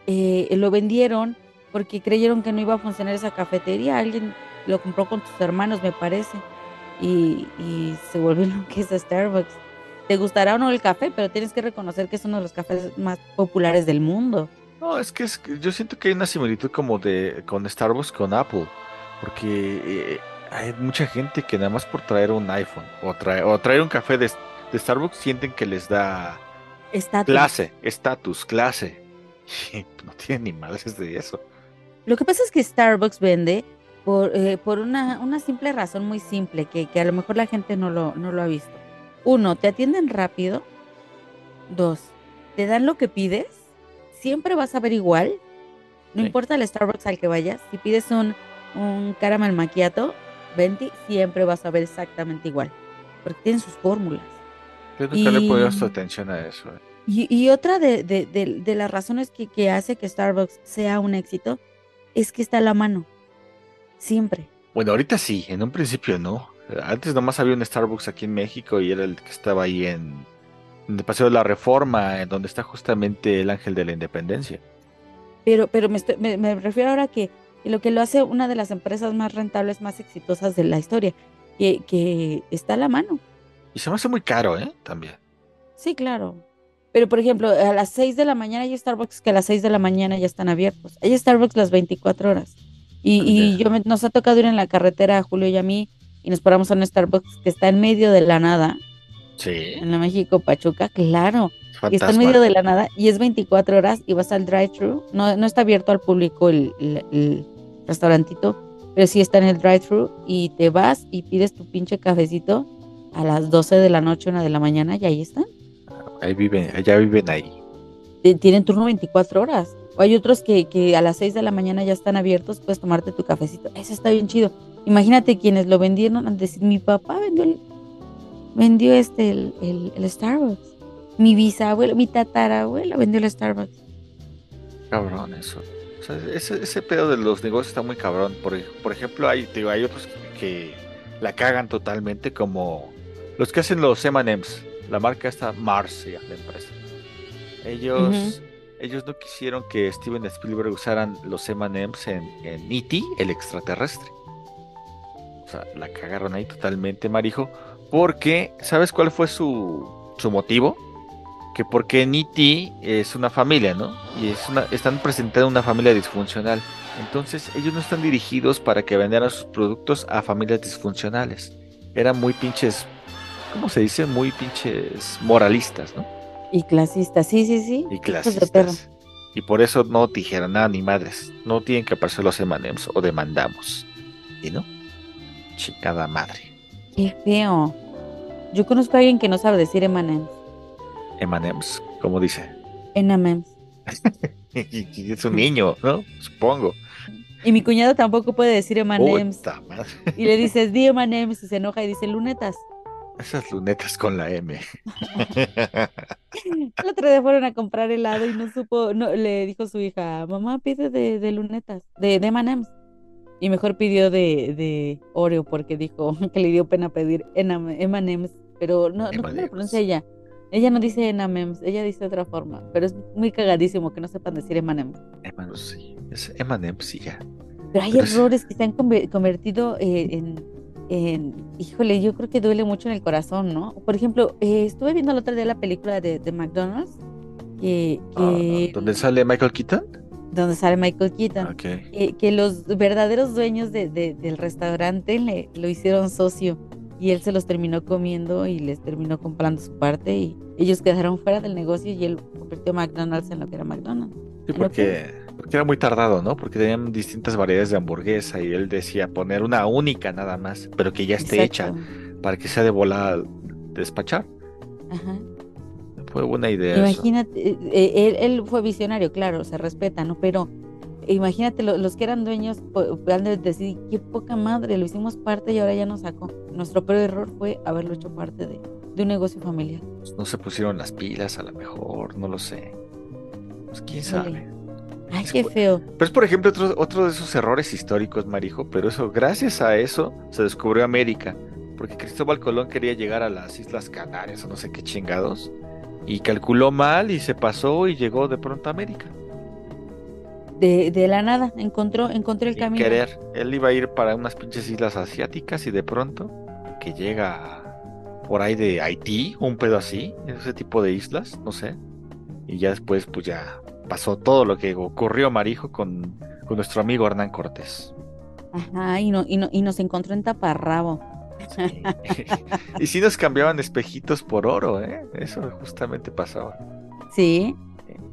Eh, lo vendieron porque creyeron que no iba a funcionar esa cafetería. Alguien lo compró con tus hermanos, me parece. Y, y se volvió lo que es Starbucks. Te gustará o no el café, pero tienes que reconocer que es uno de los cafés más populares del mundo. No, es que es, yo siento que hay una similitud como de con Starbucks con Apple, porque eh, hay mucha gente que nada más por traer un iPhone o, traer, o traer un café de, Starbucks sienten que les da clase, estatus, clase. no tienen ni males de eso. Lo que pasa es que Starbucks vende por, eh, por una, una, simple razón muy simple, que, que, a lo mejor la gente no lo, no lo ha visto. Uno, te atienden rápido. Dos, te dan lo que pides siempre vas a ver igual. No importa el Starbucks al que vayas. Si pides un, un caramel macchiato, 20, siempre vas a ver exactamente igual. Porque tienen sus fórmulas. Yo nunca le he puesto atención a eso. Eh. Y, otra de, de, de, las razones que, que, hace que Starbucks sea un éxito es que está a la mano. Siempre. Bueno, ahorita sí, en un principio no. Antes nomás había un Starbucks aquí en México y era el que estaba ahí en, de Paseo de la Reforma, en donde está justamente el ángel de la independencia. Pero, pero me, me, refiero ahora que lo que lo hace una de las empresas más rentables, más exitosas de la historia, que, que está a la mano. Y se me hace muy caro, ¿eh? También. Sí, claro. Pero, por ejemplo, a las 6 de la mañana hay Starbucks que a las 6 de la mañana ya están abiertos. Hay Starbucks las 24 horas. Y, y yo nos ha tocado ir en la carretera, Julio y a mí, y nos paramos a un Starbucks que está en medio de la nada Sí. En la México Pachuca, claro. Y está en medio de la nada y es 24 horas y vas al drive-thru. No, no está abierto al público el, el, restaurantito, pero sí está en el drive-thru y te vas y pides tu pinche cafecito a las 12 de la noche, una de la mañana y ahí están. Ahí viven, allá viven ahí. Tienen turno 24 horas. O hay otros que, que a las 6 de la mañana ya están abiertos, puedes tomarte tu cafecito. Eso está bien chido. Imagínate quienes lo vendieron antes. Mi papá vendió el, vendió este el, el, Starbucks. Mi bisabuelo, mi tatarabuelo vendió el Starbucks. Cabrón eso. O sea, ese, ese pedo de los negocios está muy cabrón. Por, por ejemplo, hay, digo, hay otros que, la cagan totalmente, como los que hacen los M&M's. La marca está Mars, la empresa. Ellos, ellos no quisieron que Steven Spielberg usaran los M&M's en, en E.T., el extraterrestre. O sea, la cagaron ahí totalmente, Marijo. Porque, ¿sabes cuál fue su, su motivo? Que porque Niti es una familia, ¿no? Y es una, están presentando una familia disfuncional. Entonces, ellos no están dirigidos para que vendieran sus productos a familias disfuncionales. Eran muy pinches, ¿cómo se dice? Muy pinches moralistas, ¿no? Y clasistas, sí, sí, sí. Y clasistas. Y por eso no dijeron nada ni madres. No tienen que aparecer los emanems o demandamos. ¿Y no? Chicada madre. Qué feo. Yo conozco a alguien que no sabe decir Emanems. Emanems, ¿cómo dice? Enamems. es un niño, ¿no? Supongo. Y mi cuñado tampoco puede decir Emanems. y le dices, di Emanems y se enoja y dice lunetas. Esas lunetas con la M. El otro día fueron a comprar helado y no supo, no, le dijo su hija, mamá pide de, de lunetas, de, de Emanems. Y mejor pidió de, de Oreo porque dijo que le dio pena pedir M&M's, pero no, no lo pronuncia ella. Ella no dice M&M's, ella dice de otra forma, pero es muy cagadísimo que no sepan decir M&M's. M&M's, sí, es M&M's, sí, ya. Pero hay errores que se han convertido eh, en, en, híjole, yo creo que duele mucho en el corazón, ¿no? Por ejemplo, eh, estuve viendo el otro día la película de, de McDonald's, que... que... Ah, ¿Dónde sale Michael Keaton? donde sale Michael Keaton, que los verdaderos dueños de, del restaurante le, lo hicieron socio y él se los terminó comiendo y les terminó comprando su parte y ellos quedaron fuera del negocio y él convirtió McDonald's en lo que era McDonald's. Sí, porque Porque era muy tardado, ¿no? Porque tenían distintas variedades de hamburguesa y él decía poner una única nada más, pero que ya esté hecha para que sea de volada despachar. Ajá. Fue buena idea. eso. Imagínate, eh, eh, él, él fue visionario, claro, se respeta, ¿no? Pero imagínate, lo- los que eran dueños han de decir, qué poca madre, lo hicimos parte y ahora ya nos sacó. Nuestro peor error fue haberlo hecho parte de, de un negocio familiar. No se pusieron las pilas a lo mejor, no lo sé. Pues quién sabe. Ay, Es qué feo. Pero es, por ejemplo, otro, otro de esos errores históricos, Marijo, pero eso, gracias a eso, se descubrió América. Porque Cristóbal Colón quería llegar a las Islas Canarias o no sé qué chingados. Y calculó mal y se pasó y llegó de pronto a América. De, de la nada, encontró, encontró el Sin camino. querer. Él iba a ir para unas pinches islas asiáticas y de pronto que llega por ahí de Haití, un pedo así, ese tipo de islas, no sé. Y ya después, pues ya pasó todo lo que ocurrió, Marijo, con, con nuestro amigo Hernán Cortés. Ajá, y, no, y, no, y nos encontró en taparrabo. Sí. y sí nos cambiaban espejitos por oro, ¿eh? Eso justamente pasaba. Sí,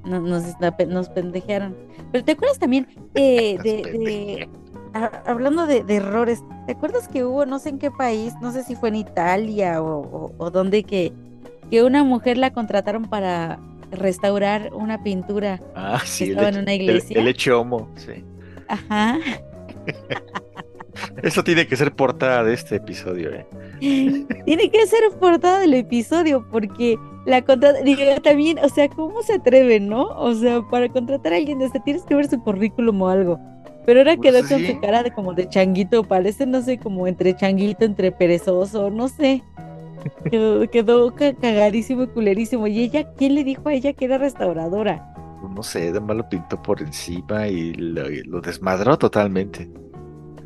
no- nos, está- nos pendejearon. Pero ¿te acuerdas también eh, Nos de, de- a- hablando de, de errores, ¿te acuerdas que hubo, no sé en qué país, no sé si fue en Italia o, o, o dónde, que, que una mujer la contrataron para restaurar una pintura? Ah, sí, el, estaba en una el- iglesia. el hecho homo, sí. Ajá. Eso tiene que ser portada de este episodio, ¿eh? Tiene que ser portada del episodio porque la contrata, digo, también, o sea, ¿cómo se atreven, no? O sea, para contratar a alguien, este, tienes que ver su currículum o algo. Pero ahora Pues quedó con su cara de como de changuito, parece, no sé, como entre changuito, entre perezoso, no sé. Quedó, quedó ca- cagadísimo y culerísimo. ¿Y ella, quién le dijo a ella que era restauradora? No sé, además lo pintó por encima y lo, y lo desmadró totalmente.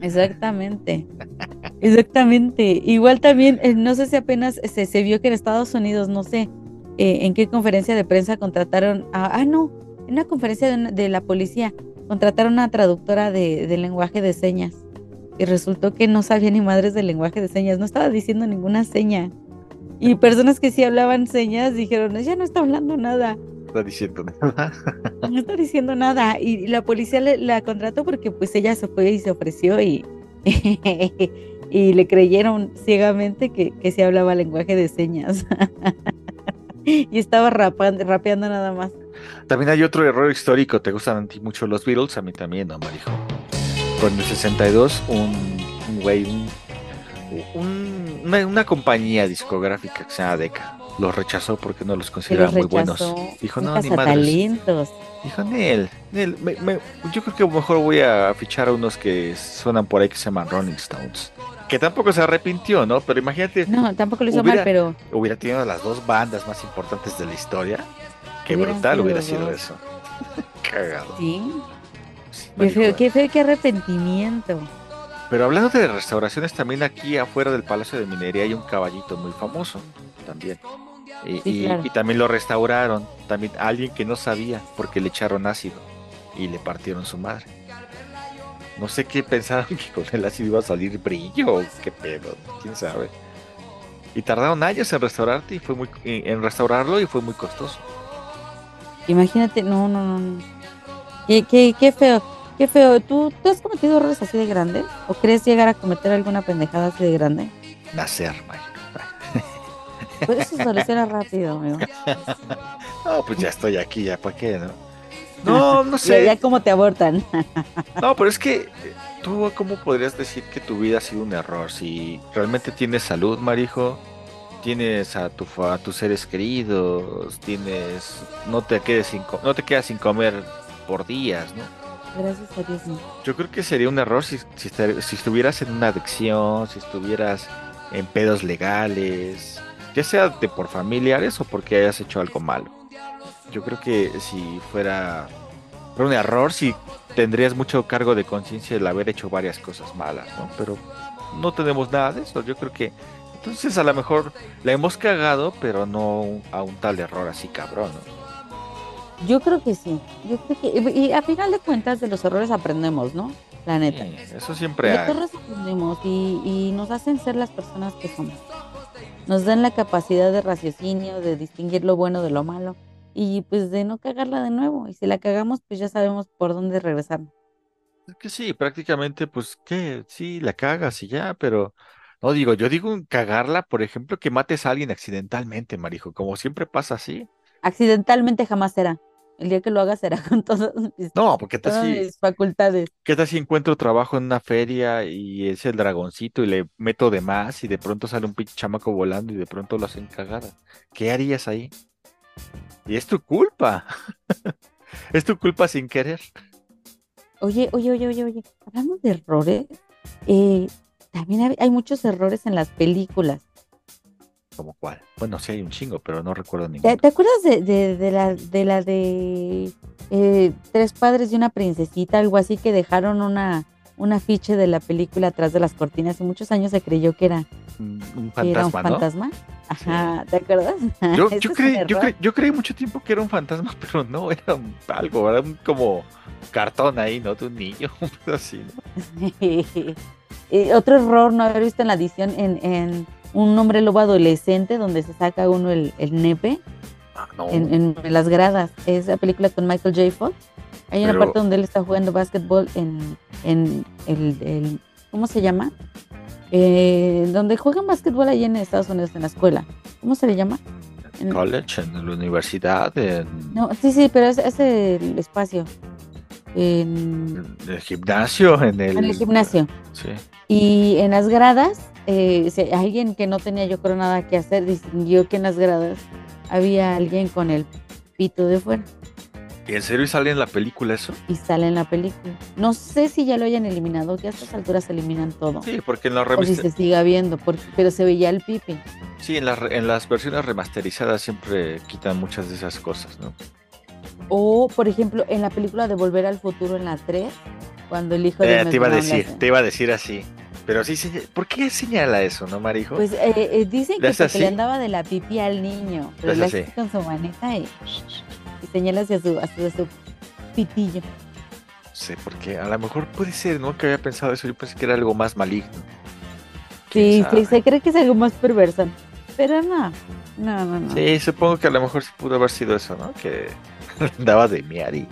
Exactamente. Exactamente. Igual también, eh, no sé si apenas se, se vio que en Estados Unidos, no sé eh, en qué conferencia de prensa contrataron a, ah, no, en una conferencia de, una- de la policía, contrataron a una traductora de, de lenguaje de señas. Y resultó que no sabía ni madres del lenguaje de señas, no estaba diciendo ninguna seña. Y personas que sí hablaban señas dijeron, ella no está hablando nada. Está diciendo nada. No está diciendo nada. Y la policía le- la contrató porque pues ella se fue y se ofreció y, y le creyeron ciegamente que, que se hablaba lenguaje de señas. y estaba rapan- rapeando nada más. También hay otro error histórico. ¿Te gustan a ti mucho los Beatles? A mí también, ¿no, Marijo? Con el 62, un un güey, un, un- una, una compañía discográfica que se llama Decca, los rechazó porque no los consideraba los muy buenos. Dijo, no, ni madres. talentos. Dijo, Nel, Nel, me- me- yo creo que mejor voy a fichar a unos que suenan por ahí que se llaman Rolling Stones. Que tampoco se arrepintió, ¿no? Pero imagínate, No, tampoco lo hizo Hubiera- mal, pero hubiera tenido las dos bandas más importantes de la historia. Qué brutal sido hubiera sido dos. eso. Cagado. sí. Sí, Qué feo, qué feo, qué arrepentimiento. Pero hablando de restauraciones, también aquí afuera del Palacio de Minería hay un caballito muy famoso también. Y, Sí, y- claro. y también lo restauraron. También alguien que no sabía porque le echaron ácido y le partieron su madre. No sé qué pensaron que con el ácido iba a salir brillo qué pedo, quién sabe. Y tardaron años en restaurarte y fue muy en restaurarlo y fue muy costoso. Imagínate, no, no, no. Qué, qué, qué feo, qué feo. ¿Tú, ¿Tú has cometido errores así de grandes? ¿O crees llegar a cometer alguna pendejada así de grande? Nacer, Mike. Pues eso se soluciona rápido, amigo. No, pues ya estoy aquí, ya para qué, ¿no? No, no sé. ya como te abortan. No, pero es que eh, tú, ¿cómo podrías decir que tu vida ha sido un error? Si realmente tienes salud, Marijo, tienes a, tu, a tus seres queridos, tienes, no te quedes sin, no te quedas sin comer por días, ¿no? Gracias a Dios, no. Yo creo que sería un error si, si, si estuvieras en una adicción, si estuvieras en pedos legales, ya sea de por familiares o porque hayas hecho algo malo. Yo creo que si fuera, fuera un error, si tendrías mucho cargo de conciencia el haber hecho varias cosas malas, ¿no? Pero no tenemos nada de eso. Yo creo que entonces a lo mejor la hemos cagado, pero no a un tal error así cabrón, ¿no? Yo creo que sí. Yo creo que. Y a final de cuentas, de los errores aprendemos, ¿no? La neta. Sí, eso De siempre los hay. errores aprendemos y, y nos hacen ser las personas que somos. Nos dan la capacidad de raciocinio, de distinguir lo bueno de lo malo. Y pues de no cagarla de nuevo. Y si la cagamos, pues ya sabemos por dónde regresar. Es que sí, prácticamente, pues, ¿qué? Sí, la cagas y ya, pero no digo, yo digo cagarla, por ejemplo, que mates a alguien accidentalmente, Marijo, como siempre pasa así. Accidentalmente jamás será. El día que lo hagas será con todas mis, No, porque todas si, mis facultades. ¿qué tal si encuentro trabajo en una feria y es el dragoncito y le meto de más y de pronto sale un pinche chamaco volando y de pronto lo hacen cagada? ¿Qué harías ahí? Y es tu culpa. Es tu culpa sin querer. Oye, oye, oye, oye, oye. Hablando de errores, eh, también hay, hay muchos errores en las películas. ¿Como cuál? Bueno, sí hay un chingo, pero no recuerdo ¿Te, ninguno. te acuerdas de, de, de la de la de eh, Tres padres y una princesita, algo así que dejaron una un afiche de la película atrás de las cortinas y muchos años se creyó que era, Un un era fantasma, ¿no? fantasma? Ajá, ¿te acuerdas? Yo, yo, creí, yo, error. creí, yo creí mucho tiempo que era un fantasma, pero no, era un- algo, era un como cartón ahí, ¿no? De un niño, así, ¿no? Eh, otro error no haber visto en la edición en, en un hombre lobo adolescente donde se saca uno el, el nepe Ah, no. en, en- en las gradas. Esa película con Michael J. Fox. Hay una parte donde él está jugando básquetbol en, en el, el- ¿cómo se llama? Eh, donde juegan básquetbol ahí en Estados Unidos en la escuela. ¿Cómo se le llama? En- College, en la universidad, en, no, sí, sí, pero es, es el espacio. En, el gimnasio, en el... en el gimnasio. Sí. Y en las gradas, eh, se- alguien que no tenía yo creo nada que hacer distinguió que en las gradas había alguien con el pito de fuera ¿Y en serio sale en la película eso? y sale en la película. No sé si ya lo hayan eliminado, que a estas alturas eliminan todo. Sí, porque en la O si revista... se siga viendo, porque, pero se veía el pipi. Sí, en, las re- en las versiones remasterizadas siempre quitan muchas de esas cosas, ¿no? O, por ejemplo, en la película de Volver al Futuro en la 3, cuando el hijo de Eh, te iba a decir, te iba a decir así. Pero sí, ¿por qué señala eso, no, Marijo? Pues eh, eh, dicen ¿Le que porque le andaba de la pipi al niño, pero Le con su maneta y, y señala hacia su, hacia su pitillo. No sé, porque a lo mejor puede ser, ¿no? Que había pensado eso, yo pensé que era algo más maligno. ¿Quién Sí, sí, se cree que es algo más perverso, pero no, no, no, no. Sí, supongo que a lo mejor sí pudo haber sido eso, ¿no? Que andaba de miar y...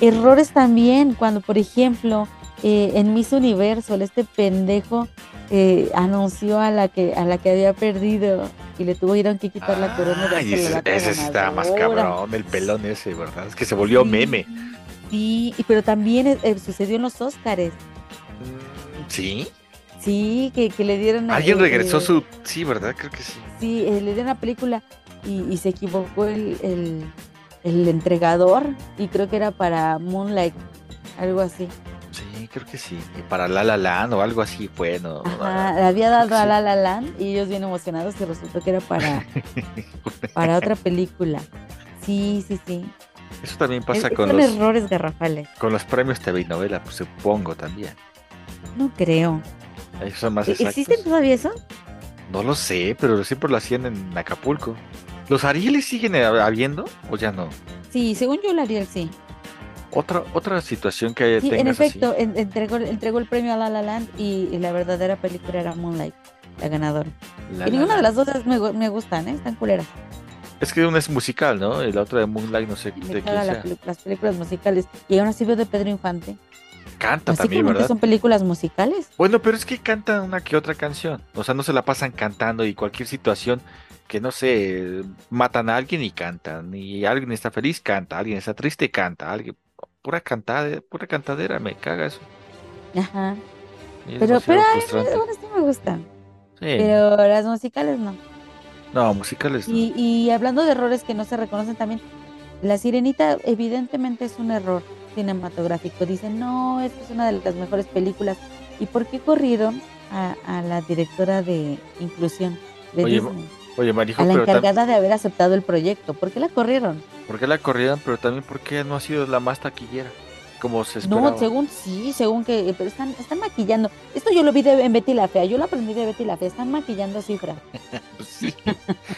Errores también, cuando por ejemplo eh, en Miss Universo este pendejo eh, anunció a la que a la que había perdido y le tuvieron que quitar la corona de Ay, ese, ese sí estaba más cabrón, el pelón ese, ¿verdad? Es que se volvió meme. Sí, y- pero también eh, eh, sucedió en los Óscares. ¿Sí? Sí, que, que le dieron a- Alguien eh, regresó eh, su... Sí, ¿verdad? Creo que sí. Sí, le dieron la película y, y se equivocó el, el, el entregador y creo que era para Moonlight, algo así. Sí, creo que sí. Y para La La Land o algo así fue, ¿no? Ajá, le había dado a. La La Land y ellos bien emocionados y resultó que era para, para otra película. Sí, sí, sí. Eso también pasa Es- con son los, errores garrafales. con los premios TV y novela, pues supongo también. No creo. Ahí son más ¿E- exactos. ¿Existen todavía eso? No lo sé, pero siempre lo hacían en Acapulco. ¿Los Arieles siguen hab- habiendo o ya no? Sí, según yo, Ariel sí. Otra, otra situación que Sí, en así. efecto, en- entregó, entregó el premio a La La Land y, y la verdadera película era Moonlight, la ganadora. La y La ninguna de las dos me, me gustan, ¿eh? Están culeras. Es que una es musical, ¿no? Y la otra de Moonlight, no sé de quién sea. las películas musicales. Y aún así veo de Pedro Infante. Canta Así también, ¿verdad? son películas musicales. Bueno, pero es que cantan una que otra canción. O sea, no se la pasan cantando y cualquier situación que no sé, matan a alguien y cantan. Y alguien está feliz, canta. Alguien está triste, canta. Alguien. Pura cantada, pura cantadera, me caga eso. Ajá. Es Pero, pero, ay, algunas sí me gustan. Sí. Pero las musicales no. No, musicales no. Y, y hablando de errores que no se reconocen también, La Sirenita evidentemente es un error cinematográfico. Dicen, no, esta es una de las mejores películas. ¿Y por qué corrieron a, a la directora de inclusión de Oye, Disney? Oye, Marijo, A la pero encargada de haber aceptado el proyecto. ¿Por qué la corrieron? ¿por qué la corrieron? Pero también, ¿por qué no ha sido la más taquillera? Como se esperaba. No, según sí, según que, pero están, están maquillando. Esto yo lo vi de, en Betty la Fea, yo lo aprendí de Betty la Fea, están maquillando Cifra. Pues sí.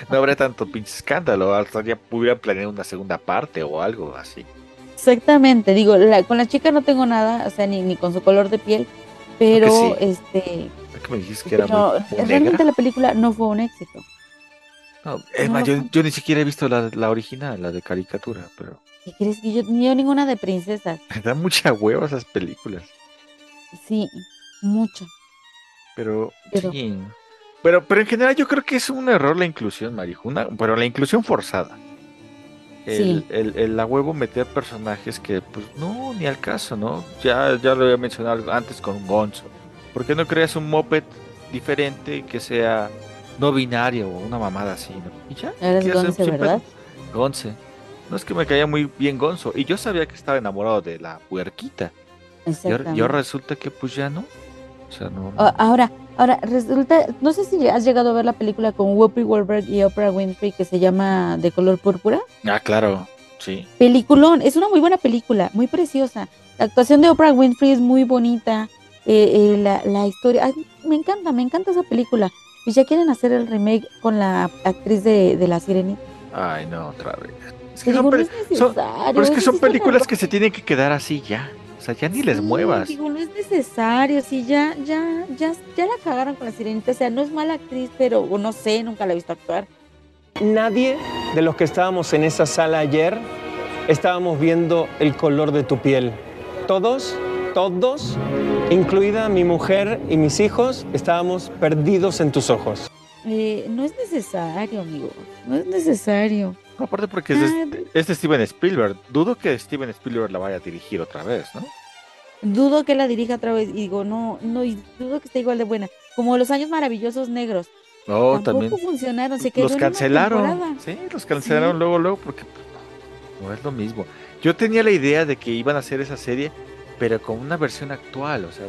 No habría tanto pinche escándalo. Hasta ya pudieran planear una segunda parte o algo así. Exactamente, digo, la- con la chica no tengo nada, o sea, ni, ni con su color de piel, pero sí. este, Es que me dijiste que era pero muy, realmente la película no fue un éxito. No, es No más, yo, yo ni siquiera he visto la, la original, la de caricatura, pero ¿Qué crees que yo, ninguna de princesas? me da mucha hueva esas películas. Sí, mucho. Pero, Pero- sí. Pero, pero en general yo creo que es un error la inclusión, Marijo. Una, pero la inclusión forzada. El, Sí. el, el a huevo meter personajes que, pues, no, ni al caso, ¿no? Ya, ya lo había mencionado antes con Gonzo. ¿Por qué no creas un moped diferente que sea no binario o una mamada así, ¿no? Y ya. Eres Gonce, ¿verdad? Gonce. No es que me caía muy bien Gonzo. Y yo sabía que estaba enamorado de la puerquita. Y ahora, y Exactamente. ahora resulta que, pues, ya no. O sea, no. Ahora, ahora, resulta, no sé si has llegado a ver la película con Whoopi Goldberg y Oprah Winfrey que se llama De color púrpura. Ah, claro. Sí. Peliculón, es una muy buena película, muy preciosa. La actuación de Oprah Winfrey es muy bonita. eh, eh, la, la historia, ay, me encanta, me encanta esa película. Y ya quieren hacer el remake con la actriz de, de La Sirenita. Ay, no, otra vez. Es que digo, son, no peli- es son- necesario. pero es que son películas que se tienen que quedar así ya. O sea, ya ni les muevas. Digo, no es necesario, sí, ya, ya, ya, ya la cagaron con la sirenita. O sea, no es mala actriz, pero no sé, nunca la he visto actuar. Nadie de los que estábamos en esa sala ayer estábamos viendo el color de tu piel. Todos, todos, incluida mi mujer y mis hijos, estábamos perdidos en tus ojos. Eh, no es necesario, amigo. No es necesario. No, aparte porque es de, Ah, es de Steven Spielberg. Dudo que Steven Spielberg la vaya a dirigir otra vez, ¿no? Dudo que la dirija otra vez. Y digo, no, no, y dudo que esté igual de buena. Como los años maravillosos negros. No, Tampoco también. funcionaron. Se quedó Los en una cancelaron. Sí, los cancelaron Sí. luego, luego, porque no es lo mismo. Yo tenía la idea de que iban a hacer esa serie, pero con una versión actual. O sea,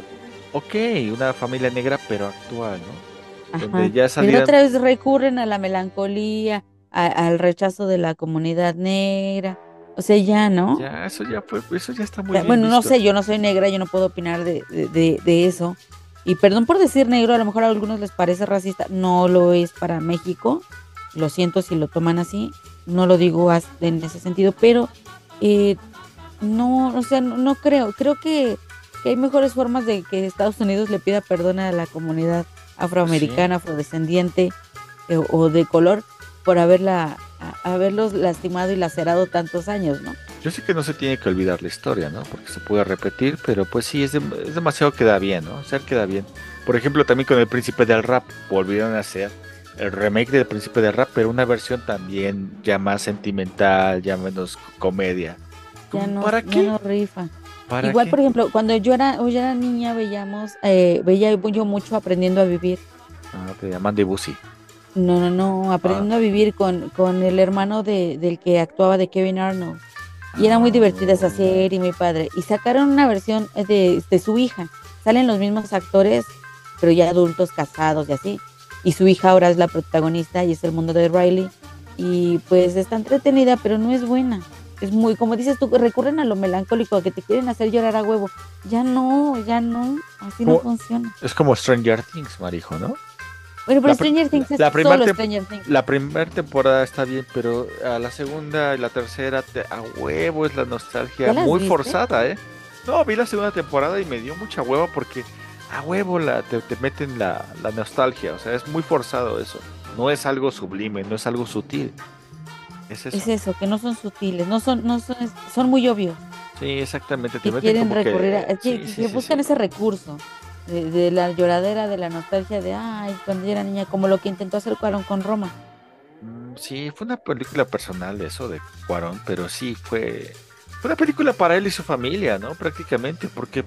ok, una familia negra, pero actual, ¿no? Ajá. Donde ya Pero otra vez recurren a la melancolía, a- al rechazo de la comunidad negra. O sea, ya, ¿no? Ya, eso ya fue, eso ya está muy bien bueno, no visto. sé, yo no soy negra, yo no puedo opinar de, de, de- de eso. Y perdón por decir negro, a lo mejor a algunos les parece racista, no lo es para México. Lo siento si lo toman así, no lo digo en ese sentido, pero eh, no, o sea, no, no creo. Creo que, que hay mejores formas de que Estados Unidos le pida perdón a la comunidad afroamericana, afrodescendiente eh, o de color por haberla, a- haberlos lastimado y lacerado tantos años, ¿no? Yo sé que no se tiene que olvidar la historia, ¿no? Porque se puede repetir, pero pues sí, es, dem- es demasiado queda bien, ¿no? Ser queda bien. Por ejemplo, también con el Príncipe del Rap, volvieron a hacer el remake del Príncipe del Rap, pero una versión también ya más sentimental, ya menos comedia. Ya no, ¿Para ya qué? no rifa. ¿Para Igual, qué? por ejemplo, cuando yo era, yo era niña, veíamos, eh, veía yo mucho aprendiendo a vivir. Ah, te llaman de Busi. No, no, no, Ah. aprendiendo a vivir con, con el hermano de, del que actuaba de Kevin Arnold. Y era muy divertida esa serie, muy padre. Y sacaron una versión de, de su hija. Salen los mismos actores, pero ya adultos, casados y así. Y su hija ahora es la protagonista y es el mundo de Riley. Y pues está entretenida, pero no es buena. Es muy, como dices tú, recurren a lo melancólico, a que te quieren hacer llorar a huevo. Ya no, ya no, así no funciona. Es como Stranger Things, Marijo, ¿no? Bueno, pero la Stranger Things es la solo tem- Stranger Things. La primera temporada está bien, pero a la segunda y la tercera, te- a huevo es la nostalgia ¿Ya las muy viste? forzada, ¿eh? No, vi la segunda temporada y me dio mucha hueva porque a huevo la, te, te meten la, la nostalgia, o sea, es muy forzado eso. No es algo sublime, no es algo sutil. Es eso. Es eso, que no son sutiles, no son, no son, son muy obvios. Sí, exactamente. Te Que quieren como que- recurrir que, sí, que sí, buscan ese recurso de, de la lloradera, de la nostalgia de ay, cuando yo era niña, como lo que intentó hacer Cuarón con Roma. Mm, Sí, fue una película personal de eso, de Cuarón, pero sí fue, fue una película para él y su familia, ¿no? Prácticamente, porque,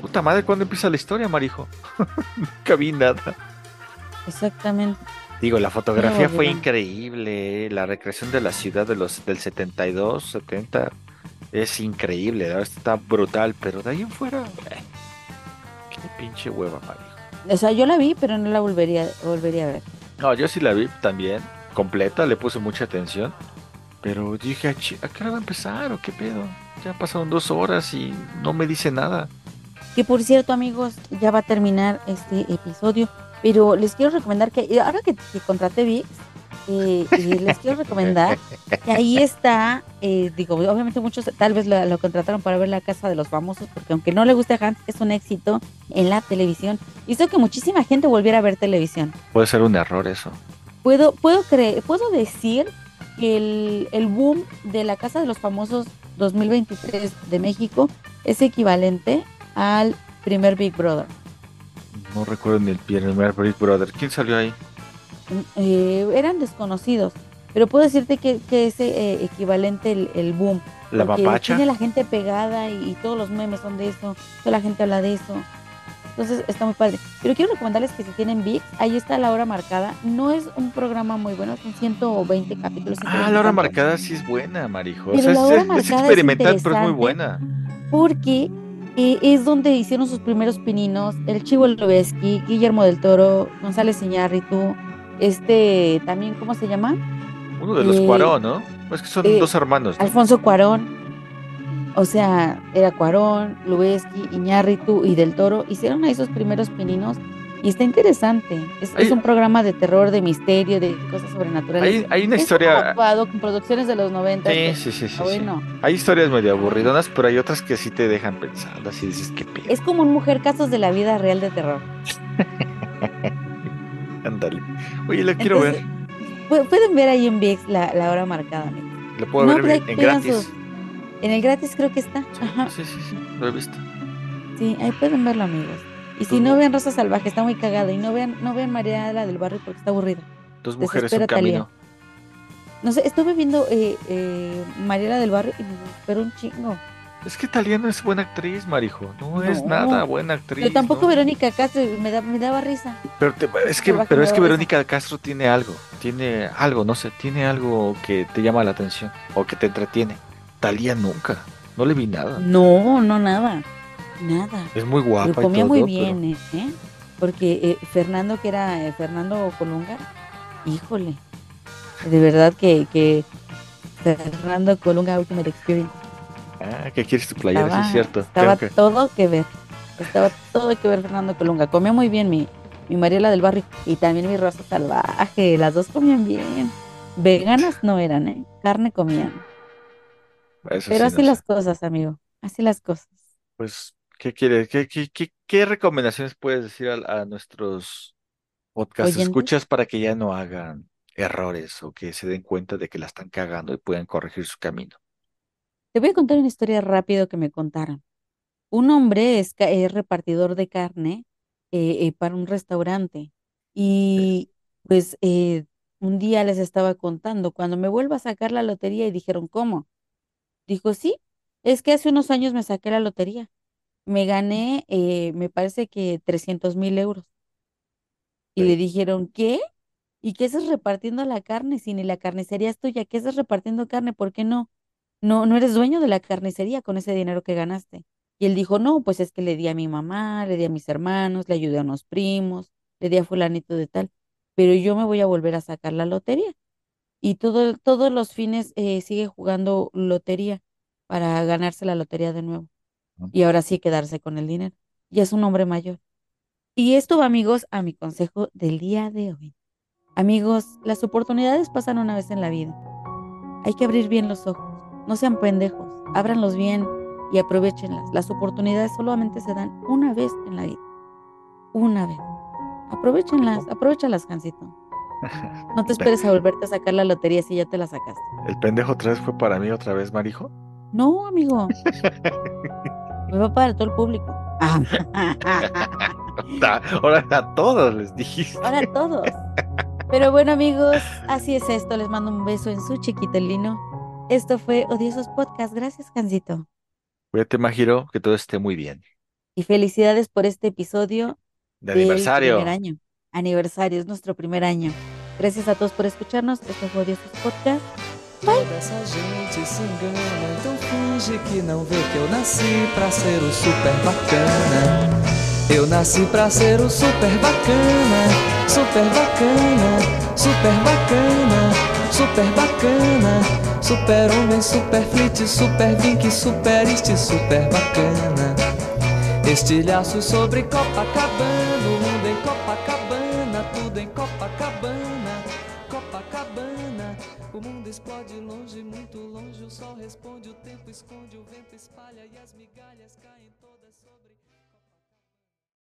puta madre, ¿cuándo empieza la historia, Marijo? Nunca vi nada. Exactamente. Digo, la fotografía fue increíble, la recreación de la ciudad de los del 72, 70, es increíble, verdad está brutal, pero de ahí en fuera, eh, qué pinche hueva, Marijo. O sea, yo la vi, pero no la volvería, volvería a ver. No, yo sí la vi también, completa, le puse mucha atención. Pero dije, "Ah, ¿a qué hora va a empezar o qué pedo? Ya pasaron dos horas y no me dice nada. Que por cierto, amigos, ya va a terminar este episodio, pero les quiero recomendar que ahora que, que contraté VIX, eh, eh, les quiero recomendar que ahí está, eh, digo, obviamente muchos tal vez lo, lo contrataron para ver la casa de los famosos, porque aunque no le guste a Hans, es un éxito en la televisión. Hizo que muchísima gente volviera a ver televisión. Puede ser un error eso. puedo, puedo creer, puedo decir que el, el boom de la Casa de los Famosos 2023 de México es equivalente al primer Big Brother. No recuerdo ni el primer Big Brother. ¿Quién salió ahí? Eh, eran desconocidos, pero puedo decirte que, que es eh, equivalente el, el boom. ¿La papacha? Tiene la gente pegada y, y todos los memes son de eso, toda la gente habla de eso. Entonces está muy padre. Pero quiero recomendarles que si tienen VIX, ahí está la hora marcada. No es un programa muy bueno, son 120 capítulos. Ah, la hora marcada sí es buena, Marijo. O sea, la es, hora es marcada es experimental, pero es muy buena. Porque eh, es donde hicieron sus primeros pininos el Chivo Lobeski, Guillermo del Toro, González Iñárritu, este también, ¿cómo se llama? Uno de los Eh, Cuarón, ¿no? Es que son eh, dos hermanos. ¿no? Alfonso Cuarón. O sea, era Cuarón, Lubeski, Iñárritu y Del Toro. Hicieron ahí sus primeros pininos y está interesante. Es, un programa de terror, de misterio, de cosas sobrenaturales. Hay, hay una Es historia. con producciones de los 90. Sí, que sí, sí, sí, sí. bueno. Hay historias medio aburridonas, pero hay otras que sí te dejan pensando. Así dices, qué pedo. Es como un mujer casos de la vida real de terror. Ándale. Oye, la quiero ver. Pu- Pueden ver ahí en VIX la, la hora marcada. La puedo No, ver en, en gratis. sus- En el gratis creo que está. Ajá. Sí, sí, sí. Lo he visto. Sí, ahí pueden verlo, amigos. Y si no vean Rosa Salvaje, está muy cagada. Y no vean, no vean María la del barrio porque está aburrida. Dos mujeres, Thalía. camino. No sé, estuve viendo eh, eh, Mariela del barrio y me desesperó un chingo. Es que Talía no es buena actriz, Marijo. No, es nada buena actriz. Pero tampoco ¿no? Verónica Castro me, da, me daba risa. Pero, te- es que, pero es que risa. Verónica Castro tiene algo. Tiene algo, no sé. Tiene algo que te llama la atención o que te entretiene. Talía nunca. No le vi nada. No, no, nada. Nada. Es muy guapa. Pero y comía todo, muy bien, ¿eh? ¿eh? Porque eh, Fernando, que era eh, Fernando Colunga, híjole, de verdad que, que Fernando Colunga Ultimate Experience Ah, ¿qué quieres tu playera? Sí, es cierto. estaba que- todo que ver, estaba todo que ver Fernando Colunga, comía muy bien mi, mi Mariela del Barrio y también mi Rosa Salvaje, las dos comían bien, veganas no eran, ¿eh? Carne comían, Eso pero sí, así no las cosas, amigo, así las cosas. Pues, ¿qué quieres? ¿Qué, qué, qué, qué recomendaciones puedes decir a, a nuestros podcast escuchas para que ya no hagan errores o que se den cuenta de que la están cagando y puedan corregir su camino? Te voy a contar una historia rápido que me contaron. Un hombre es repartidor de carne eh, eh, para un restaurante y pues eh, un día les estaba contando, cuando me vuelva a sacar la lotería y dijeron, ¿cómo? Dijo, sí, es que hace unos años me saqué la lotería. Me gané, eh, me parece que 300 mil euros. Y Sí. le dijeron, ¿qué? ¿Y qué haces repartiendo la carne si ni la carnicería es tuya? ¿Qué haces repartiendo carne? ¿Por qué no? No, no eres dueño de la carnicería con ese dinero que ganaste. Y él dijo, no, pues es que le di a mi mamá, le di a mis hermanos, le ayudé a unos primos, le di a fulanito de tal, pero yo me voy a volver a sacar la lotería. Y todo, todos los fines eh, sigue jugando lotería para ganarse la lotería de nuevo. Y ahora sí quedarse con el dinero. Ya es un hombre mayor. Y esto va, amigos, a mi consejo del día de hoy. Amigos, las oportunidades pasan una vez en la vida. Hay que abrir bien los ojos. No sean pendejos. Ábranlos bien y aprovechenlas. Las oportunidades solamente se dan una vez en la vida. Una vez. Aprovechenlas, aprovechalas, Jancito. No te esperes a volverte a sacar la lotería si ya te la sacaste. ¿El pendejo otra vez fue para mí otra vez, Marijo? No, amigo. Me va para todo el público. Da- Ahora a todos les dijiste. Ahora a todos. Pero bueno, amigos, así es esto. Les mando un beso en su chiquitelino. Esto fue Odiosos Podcast. Gracias, Jancito. Cuídate, Majiro, que todo esté muy bien. Y felicidades por este episodio De aniversario. primer año. Aniversario, es nuestro primer año. Gracias a todos por escucharnos. Esto fue Odiosos Podcast. Toda essa gente se engana, então finge que não vê que eu nasci pra ser o super bacana. Eu nasci pra ser o super bacana, super bacana, super bacana, super bacana, super homem, super flit, super vink, super este, super bacana. Estilhaço sobre Copacabana, esconde, o vento espalha e as migalhas caem.